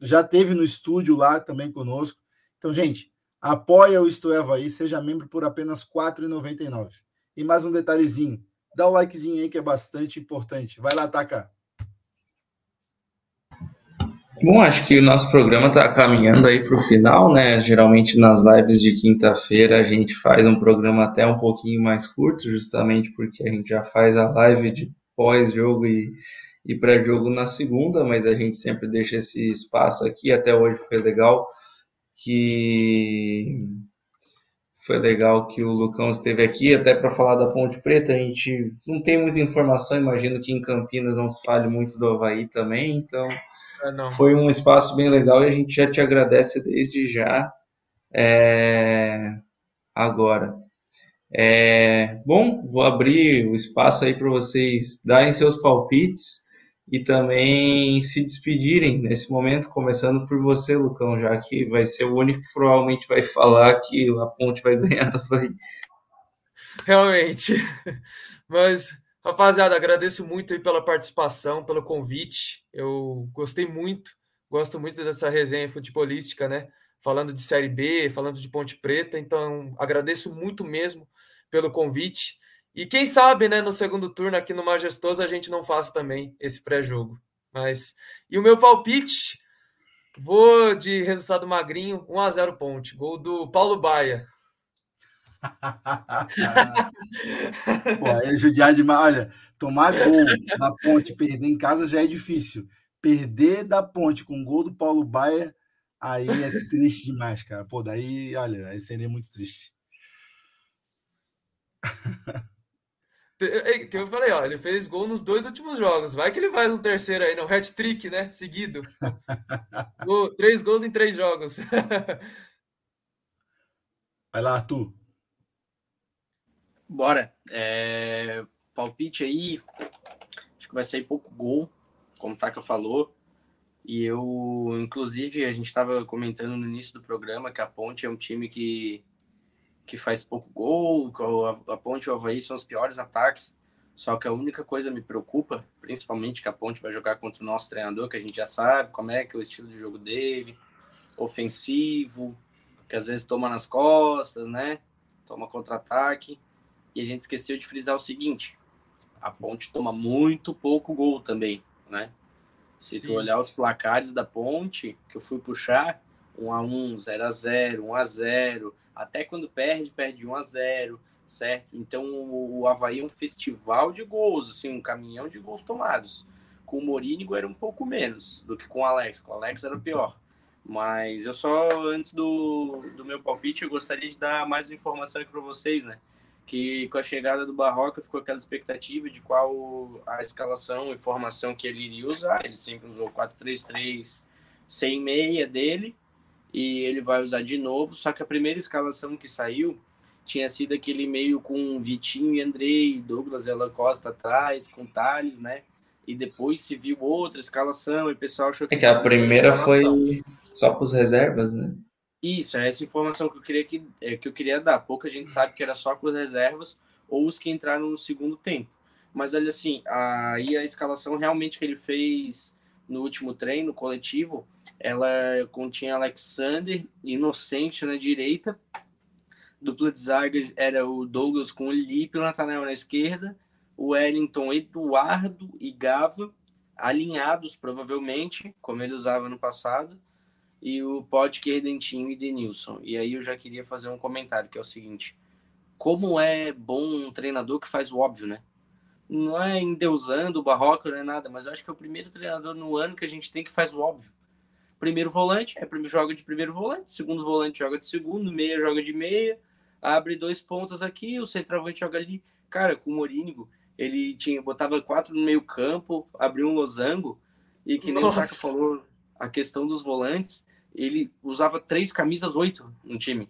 já teve no estúdio lá também conosco. Então, gente, apoia o Isto Havaí, seja membro por apenas R$ 4,99. E mais um detalhezinho, dá o likezinho aí que é bastante importante. Vai lá, Taka. Bom, acho que o nosso programa está caminhando aí para o final, né? Geralmente nas lives de quinta-feira a gente faz um programa até um pouquinho mais curto, justamente porque a gente já faz a live de pós-jogo e, e pré-jogo na segunda, mas a gente sempre deixa esse espaço aqui. Até hoje foi legal que foi legal que o Lucão esteve aqui, até para falar da Ponte Preta. A gente não tem muita informação, imagino que em Campinas não se fale muito do Havaí também, então é, foi um espaço bem legal e a gente já te agradece desde já. É... Agora. É... Bom, vou abrir o espaço aí para vocês darem seus palpites e também se despedirem nesse momento, começando por você, Lucão, já que vai ser o único que provavelmente vai falar que a Ponte vai ganhar da Havaí. Realmente. Mas, rapaziada, agradeço muito aí pela participação, pelo convite. Eu gostei muito, gosto muito dessa resenha futebolística, né? Falando de Série B, falando de Ponte Preta. Então, agradeço muito mesmo pelo convite. E quem sabe, né, no segundo turno aqui no Majestoso a gente não faça também esse pré-jogo. Mas e o meu palpite, vou de resultado magrinho, 1 a 0 Ponte, gol do Paulo Baia. Pô, é judiar demais. Olha, tomar gol da Ponte, perder em casa já é difícil. Perder da Ponte com gol do Paulo Baia, aí é triste demais, cara. Pô, daí, olha, aí seria muito triste. Que eu falei, ó, ele fez gol nos dois últimos jogos. Vai que ele faz um terceiro aí, no hat-trick, né? Seguido. Gol, três gols em três jogos. Vai lá, Arthur. Bora. É... Palpite aí. Acho que vai sair pouco gol, como o Taka falou. E eu, inclusive, a gente estava comentando no início do programa que a Ponte é um time que que faz pouco gol, a, a Ponte e o Havaí são os piores ataques. Só que a única coisa me preocupa, principalmente que a Ponte vai jogar contra o nosso treinador, que a gente já sabe como é que é o estilo de jogo dele, ofensivo, que às vezes toma nas costas, né? Toma contra-ataque. E a gente esqueceu de frisar o seguinte: a Ponte toma muito pouco gol também, né? Se Sim. tu olhar os placares da Ponte, que eu fui puxar, 1 a 1, 0 a 0, 1 a 0, até quando perde, perde 1 a 0 certo? Então o Havaí é um festival de gols, assim, um caminhão de gols tomados. Com o Morínigo era um pouco menos do que com o Alex, com o Alex era pior. Mas eu só, antes do, do meu palpite, eu gostaria de dar mais informação aqui para vocês, né? Que com a chegada do Barroca ficou aquela expectativa de qual a escalação e formação que ele iria usar. Ele sempre usou 4-3-3 sem meia dele e ele vai usar de novo. Só que a primeira escalação que saiu tinha sido aquele meio com Vitinho e Andrei, Douglas Ela Costa atrás, com Thales, né? E depois se viu outra escalação e o pessoal achou que. É que a primeira foi só com os reservas, né? Isso, é essa informação que eu queria que, é, que eu queria dar. Pouca gente sabe que era só com as reservas ou os que entraram no segundo tempo. Mas olha assim, aí a escalação realmente que ele fez no último treino coletivo ela continha Alexander, Inocente na direita, dupla de zaga era o Douglas com o Lipe, o Nathanael na esquerda, o Wellington, Eduardo e Gava, alinhados provavelmente, como ele usava no passado, e o Podker, Dentinho e Denilson. E aí eu já queria fazer um comentário, que é o seguinte, como é bom um treinador que faz o óbvio, né? Não é endeusando o Barroca, não é nada, mas eu acho que é o primeiro treinador no ano que a gente tem que faz o óbvio primeiro volante, é joga de primeiro volante, segundo volante joga de segundo, meia joga de meia, abre dois pontas aqui, o centroavante joga ali. Cara, com o Morínigo, ele tinha botava quatro no meio campo, abriu um losango e que nem Nossa. o Taka falou, a questão dos volantes, ele usava três camisas oito no time.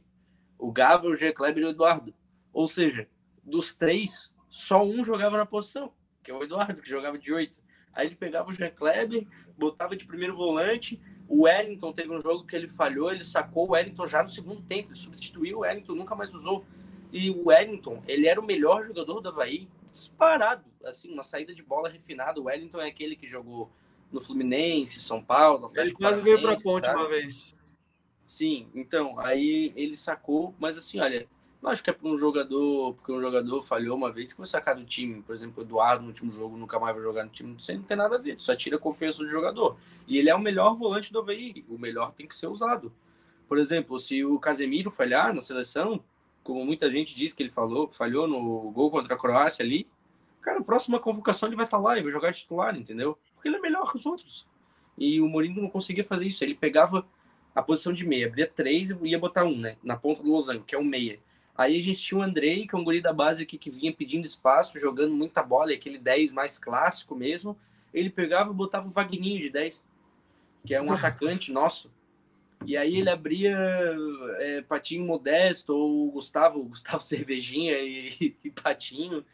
O Gava, o G. Kleber e o Eduardo. Ou seja, dos três, só um jogava na posição, que é o Eduardo, que jogava de oito. Aí ele pegava o Jean Kleber, botava de primeiro volante, o Wellington teve um jogo que ele falhou, ele sacou o Wellington já no segundo tempo, ele substituiu o Wellington, nunca mais usou. E o Wellington, ele era o melhor jogador do Havaí, disparado, assim, uma saída de bola refinada. O Wellington é aquele que jogou no Fluminense, São Paulo. Ele quase veio para a ponte uma vez. Sim, então, aí ele sacou, mas assim, olha, Não acho que é porque um jogador, porque um jogador falhou uma vez que foi sacar do time. Por exemplo, o Eduardo no último jogo nunca mais vai jogar no time. Isso não tem nada a ver, só tira a confiança do jogador. E ele é o melhor volante do Havaí. O melhor tem que ser usado. Por exemplo, se o Casemiro falhar na seleção, como muita gente diz que ele falou, falhou no gol contra a Croácia ali, cara, a próxima convocação ele vai estar lá e vai jogar titular, entendeu? Porque ele é melhor que os outros. E o Mourinho não conseguia fazer isso. Ele pegava a posição de meia, abria três e ia botar um, né? Na ponta do losango, que é o meia. Aí a gente tinha o Andrei, que é um guri da base aqui que vinha pedindo espaço, jogando muita bola, aquele 10 mais clássico mesmo. Ele pegava e botava o Vagninho de 10, que é um atacante nosso. E aí ele abria é, Patinho Modesto ou Gustavo, Gustavo Cervejinha e, e Patinho,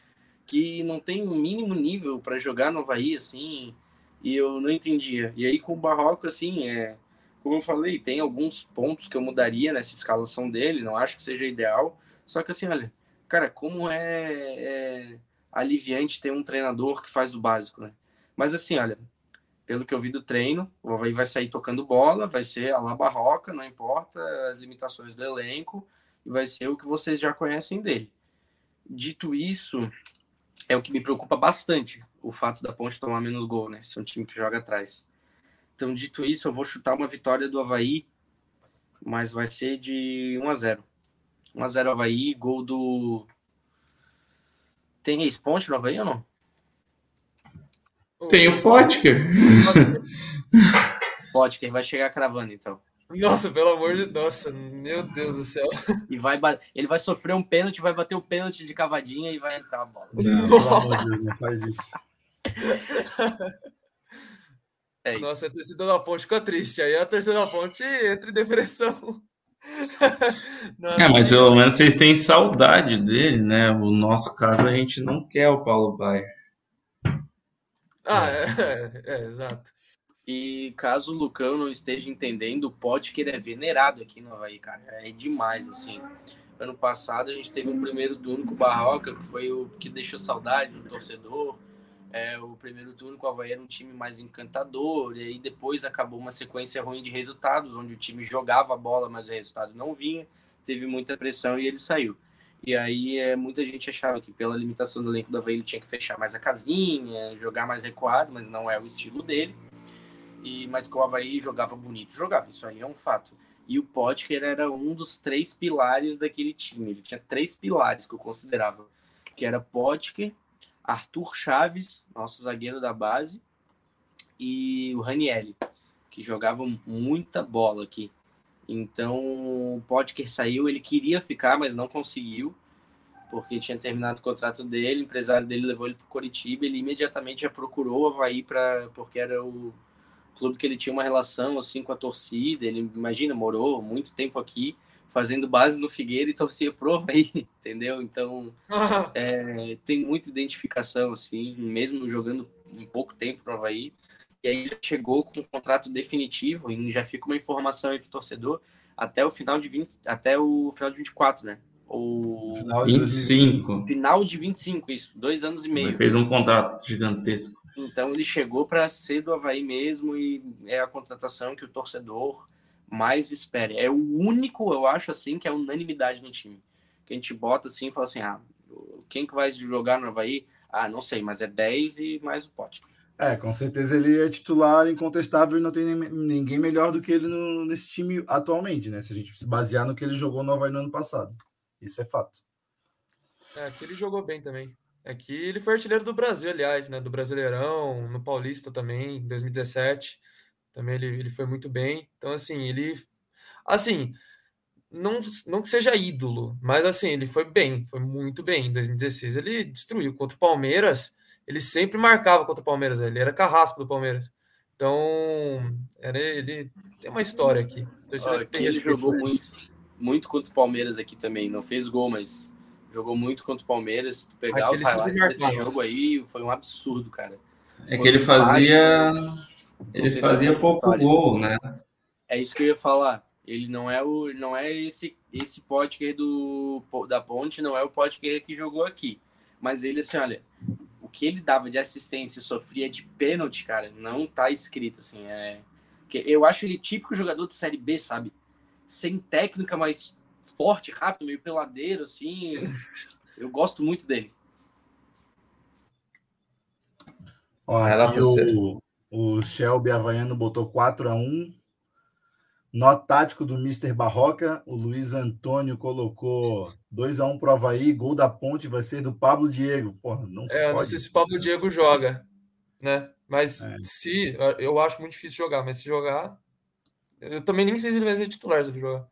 que não tem um mínimo nível para jogar no Havaí, assim, e eu não entendia. E aí com o Barroco, assim, é, como eu falei, tem alguns pontos que eu mudaria nessa escalação dele, não acho que seja ideal, só que assim, olha, cara, como é, é aliviante ter um treinador que faz o básico, né? Mas assim, olha, pelo que eu vi do treino, o Havaí vai sair tocando bola, vai ser a la barroca, não importa as limitações do elenco, e vai ser o que vocês já conhecem dele. Dito isso, é o que me preocupa bastante, o fato da Ponte tomar menos gol, né? Se é um time que joga atrás. Então, dito isso, eu vou chutar uma vitória do Havaí, mas vai ser de 1 a 0 1x0 Havaí, gol do. Tem ex-ponte no Havaí ou não? Tem o Potker. Potker vai chegar cravando, então. Nossa, pelo amor de Deus, meu Deus do céu. E vai ele vai sofrer um pênalti, vai bater o pênalti de cavadinha e vai entrar a bola. Não, pelo amor de Deus, não faz isso. É Nossa, a torcida da ponte fica triste. Aí a torcida da ponte entra em depressão. é, mas pelo menos vocês têm saudade dele, né? O nosso caso a gente não quer o Paulo Baier. Ah, é, é, é, exato. E caso o Lucão não esteja entendendo, pode que ele é venerado aqui no Havaí, cara. É demais, assim. Ano passado a gente teve um primeiro turno com o Barroca, que foi o que deixou saudade do torcedor. É, o primeiro turno com o Havaí era um time mais encantador, e aí depois acabou uma sequência ruim de resultados, onde o time jogava a bola, mas o resultado não vinha, teve muita pressão e ele saiu. E aí é, muita gente achava que pela limitação do elenco do Havaí ele tinha que fechar mais a casinha, jogar mais recuado, mas não é o estilo dele. E, mas que o Havaí jogava bonito, jogava, isso aí é um fato. E o Potker era um dos três pilares daquele time. Ele tinha três pilares que eu considerava, que era Potker, Arthur Chaves, nosso zagueiro da base, e o Ranielli, que jogavam muita bola aqui. Então, o Potker saiu, ele queria ficar, mas não conseguiu, porque tinha terminado o contrato dele, o empresário dele levou ele para o Coritiba, ele imediatamente já procurou o Havaí, pra, porque era o clube que ele tinha uma relação assim com a torcida, ele, imagina, morou muito tempo aqui, fazendo base no Figueira e torcia pro Havaí, entendeu? Então, é, tem muita identificação, assim, mesmo jogando um pouco tempo no Havaí. E aí já chegou com um contrato definitivo e já fica uma informação aí pro torcedor até o final de 20, até o final de 24, né? Ou final de 25. Final de 25, isso, dois anos e meio. Ele fez um contrato gigantesco. Então ele chegou para ser do Havaí mesmo e é a contratação que o torcedor mais espere. É o único, eu acho, assim, que é unanimidade no time. Que a gente bota assim e fala assim: ah, quem que vai jogar no Havaí? Ah, não sei, mas é 10 e mais o pote. É, com certeza ele é titular incontestável e não tem ninguém melhor do que ele no, nesse time atualmente, né? Se a gente se basear no que ele jogou no Havaí no ano passado. Isso é fato. É, que ele jogou bem também. É que ele foi artilheiro do Brasil, aliás, né? Do Brasileirão, no Paulista também, em 2017. Também ele, ele foi muito bem. Então, assim, ele. Assim, não, não que seja ídolo, mas assim, ele foi bem, foi muito bem. Em 2016 ele destruiu contra o Palmeiras. Ele sempre marcava contra o Palmeiras, ele era carrasco do Palmeiras. Então, era, ele tem uma história aqui. Olha, ele jogou muito, muito contra o Palmeiras aqui também. Não fez gol, mas jogou muito contra o Palmeiras. Se tu pegar Aquele os highlights desse jogo aí, foi um absurdo, cara. É foi que ele fazia. Ele fazia pouco gol, né? É isso que eu ia falar. Ele não é o, não é esse esse Potker do da Ponte, não é o Potker que jogou aqui. Mas ele assim, olha, o que ele dava de assistência e sofria de pênalti, cara, não tá escrito assim, é que eu acho ele típico jogador de série B, sabe? Sem técnica, mas forte, rápido, meio peladeiro, assim. Eu gosto muito dele. Ó, aqui o, Shelby Havaiano botou 4 a 1 Nó tático do Mr. Barroca, o Luiz Antônio colocou 2 a 1 pro Havaí, gol da ponte vai ser do Pablo Diego. Porra, não é, pode. não sei se o Pablo Diego joga, né? Mas é. se eu acho muito difícil jogar, mas se jogar, eu também nem sei se ele vai ser titular se ele jogar.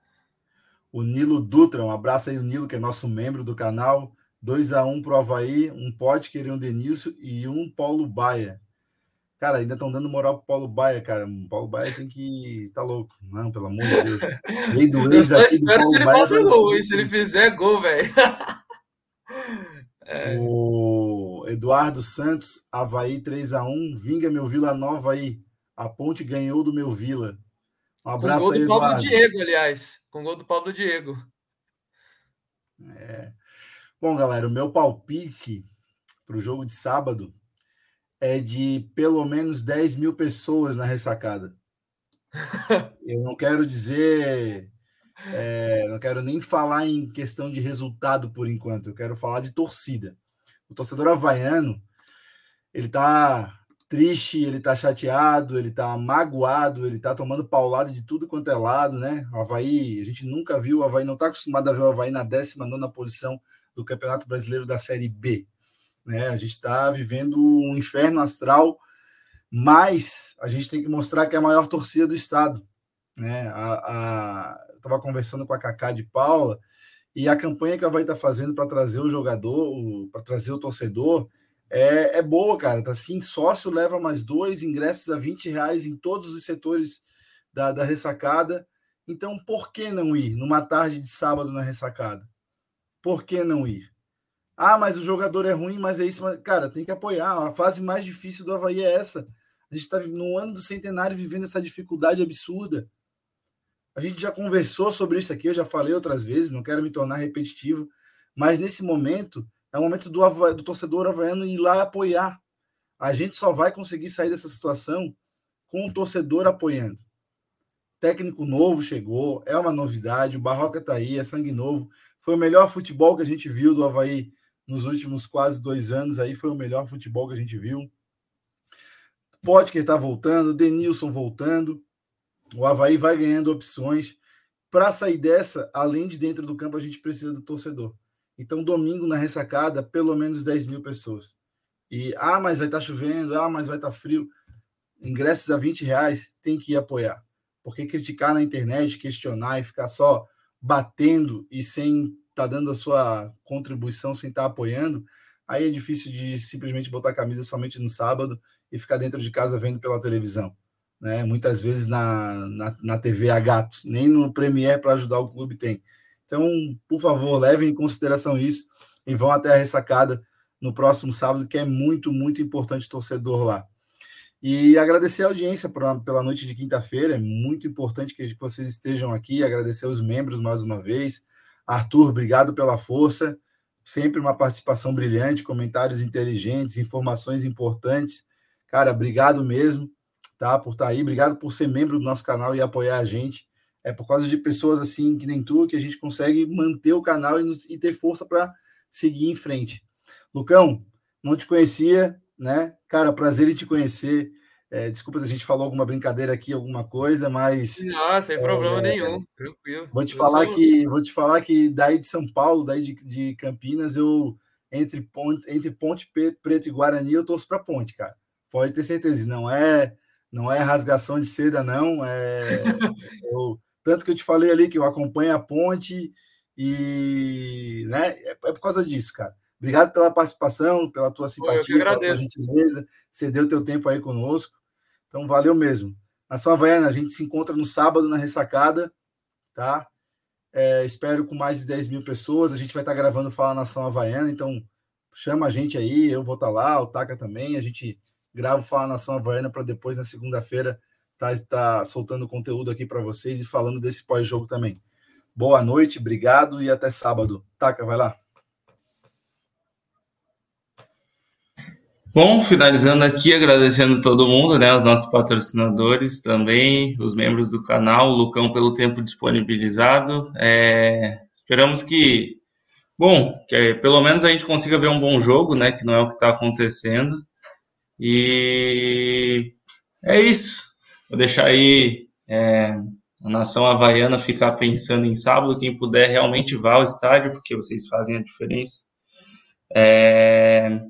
O Nilo Dutra, um abraço aí o Nilo, que é nosso membro do canal. 2 a 1 pro Havaí, um pode querer um Denilson e um Paulo Baia. Cara, ainda estão dando moral pro Paulo Baia, cara. O Paulo Baia tem que. tá louco. Não, pelo amor de Deus. Lei do Eu só espero se ele faça gol, se ele fizer gol, velho. é. O Eduardo Santos, Havaí 3x1. Vinga meu Vila Nova aí. A ponte ganhou do meu Vila. Um abraço Com gol do Pablo Diego, aliás. Com gol do Pablo Diego. É. Bom, galera, o meu palpite para o jogo de sábado é de pelo menos 10 mil pessoas na ressacada. Eu não quero dizer, é, não quero nem falar em questão de resultado por enquanto, eu quero falar de torcida. O torcedor havaiano, ele tá triste, ele tá chateado, ele tá magoado, ele tá tomando paulada de tudo quanto é lado, né? O Havaí, a gente nunca viu o Havaí, não tá acostumado a ver o Havaí na 19 posição do Campeonato Brasileiro da Série B. Né? A gente está vivendo um inferno astral, mas a gente tem que mostrar que é a maior torcida do estado. Né? A, a... Estava conversando com a Cacá de Paula e a campanha que vai estar tá fazendo para trazer o jogador, para trazer o torcedor, é, é boa, cara. Tá assim, sócio leva mais dois ingressos a 20 reais em todos os setores da, da ressacada. Então, por que não ir numa tarde de sábado na ressacada? Por que não ir? Ah, mas o jogador é ruim, mas é isso. Mas, cara, tem que apoiar. A fase mais difícil do Havaí é essa. A gente está no ano do centenário vivendo essa dificuldade absurda. A gente já conversou sobre isso aqui, eu já falei outras vezes, não quero me tornar repetitivo, mas nesse momento é o momento do, do torcedor havaiano ir lá apoiar. A gente só vai conseguir sair dessa situação com o torcedor apoiando. Técnico novo chegou, é uma novidade, o Barroca está aí, é sangue novo. Foi o melhor futebol que a gente viu do Havaí nos últimos quase dois anos. Aí foi o melhor futebol que a gente viu. Potker está voltando, Denilson voltando. O Havaí vai ganhando opções. Para sair dessa, além de dentro do campo, a gente precisa do torcedor. Então, domingo na ressacada, pelo menos 10 mil pessoas. E, ah, mas vai estar tá chovendo, ah, mas vai estar tá frio. Ingressos a 20 reais, tem que ir apoiar. Porque criticar na internet, questionar e ficar só batendo e sem estar tá dando a sua contribuição, sem estar tá apoiando, aí é difícil de simplesmente botar a camisa somente no sábado e ficar dentro de casa vendo pela televisão. Né? Muitas vezes na, na, na TV a gato, nem no Premier para ajudar o clube tem. Então, por favor, levem em consideração isso e vão até a ressacada no próximo sábado, que é muito, muito importante torcedor lá. E agradecer a audiência pra, pela noite de quinta-feira, é muito importante que vocês estejam aqui, agradecer os membros mais uma vez. Arthur, obrigado pela força, sempre uma participação brilhante, comentários inteligentes, informações importantes. Cara, obrigado mesmo, tá, por estar tá aí, obrigado por ser membro do nosso canal e apoiar a gente. É por causa de pessoas assim que nem tu que a gente consegue manter o canal e, nos, e ter força para seguir em frente. Lucão, não te conhecia, né? Cara, prazer em te conhecer. É, desculpa se a gente falou alguma brincadeira aqui, alguma coisa, mas. Não, sem problema é, nenhum, tranquilo. Vou te falar sou... que vou te faí que daí de São Paulo, daí de, de Campinas, eu entre Ponte, entre Ponte Preto e Guarani, eu torço para Ponte, cara. Pode ter certeza. Não é não é rasgação de seda, não. É eu, tanto que eu te falei ali que eu acompanho a Ponte e né, é, é por causa disso, cara. Obrigado pela participação, pela tua simpatia, pela tua gentileza, cedeu teu tempo aí conosco. Então, valeu mesmo. Nação Havaiana, a gente se encontra no sábado na ressacada, tá? É, espero com mais de 10 mil pessoas. A gente vai estar gravando Fala Nação Havaiana, então chama a gente aí, eu vou estar lá, o Taca também. A gente grava o Fala Nação Havaiana para depois, na segunda-feira, tá, tá soltando conteúdo aqui para vocês e falando desse pós-jogo também. Boa noite, obrigado e até sábado. Taca, vai lá. Bom, finalizando aqui, agradecendo todo mundo, né, os nossos patrocinadores também, os membros do canal, o Lucão pelo tempo disponibilizado. É, Esperamos que, bom, que pelo menos a gente consiga ver um bom jogo, né? Que não é o que está acontecendo. E é isso. Vou deixar aí é, a nação havaiana ficar pensando em sábado. Quem puder realmente vá ao estádio, porque vocês fazem a diferença. É,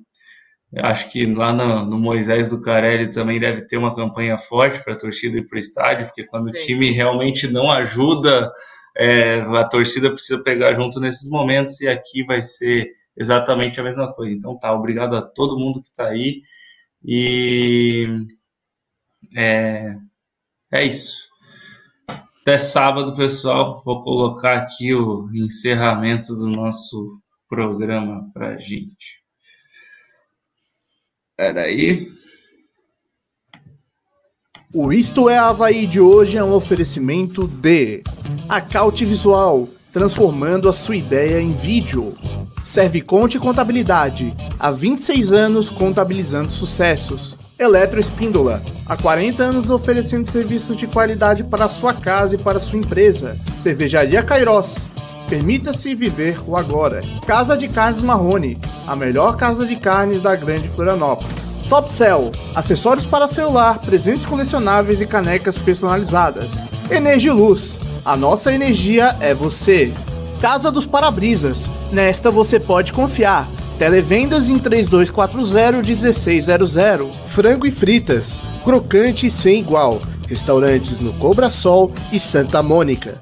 acho que lá no, no, Moisés do Carelli também deve ter uma campanha forte para a torcida ir para o estádio, porque quando Sim. o time realmente não ajuda, é, a torcida precisa pegar junto nesses momentos e aqui vai ser exatamente a mesma coisa. Então tá, obrigado a todo mundo que está aí e é, é isso. Até sábado, pessoal. Vou colocar aqui o encerramento do nosso programa para gente. Peraí. O Isto é Havaí de hoje é um oferecimento de Acaute Visual, transformando a sua ideia em vídeo. Serviconte Contabilidade, há 26 anos contabilizando sucessos. Eletroespíndola, há 40 anos oferecendo serviços de qualidade para sua casa e para sua empresa. Cervejaria Cairós, permita-se viver o agora. Casa de Carnes Marrone, a melhor casa de carnes da Grande Florianópolis. Top Cell, acessórios para celular, presentes colecionáveis e canecas personalizadas. Energiluz, a nossa energia é você. Casa dos Parabrisas, nesta você pode confiar. Televendas em 3240-1600. Frango e fritas. Crocante sem igual. Restaurantes no Cobra Sol e Santa Mônica.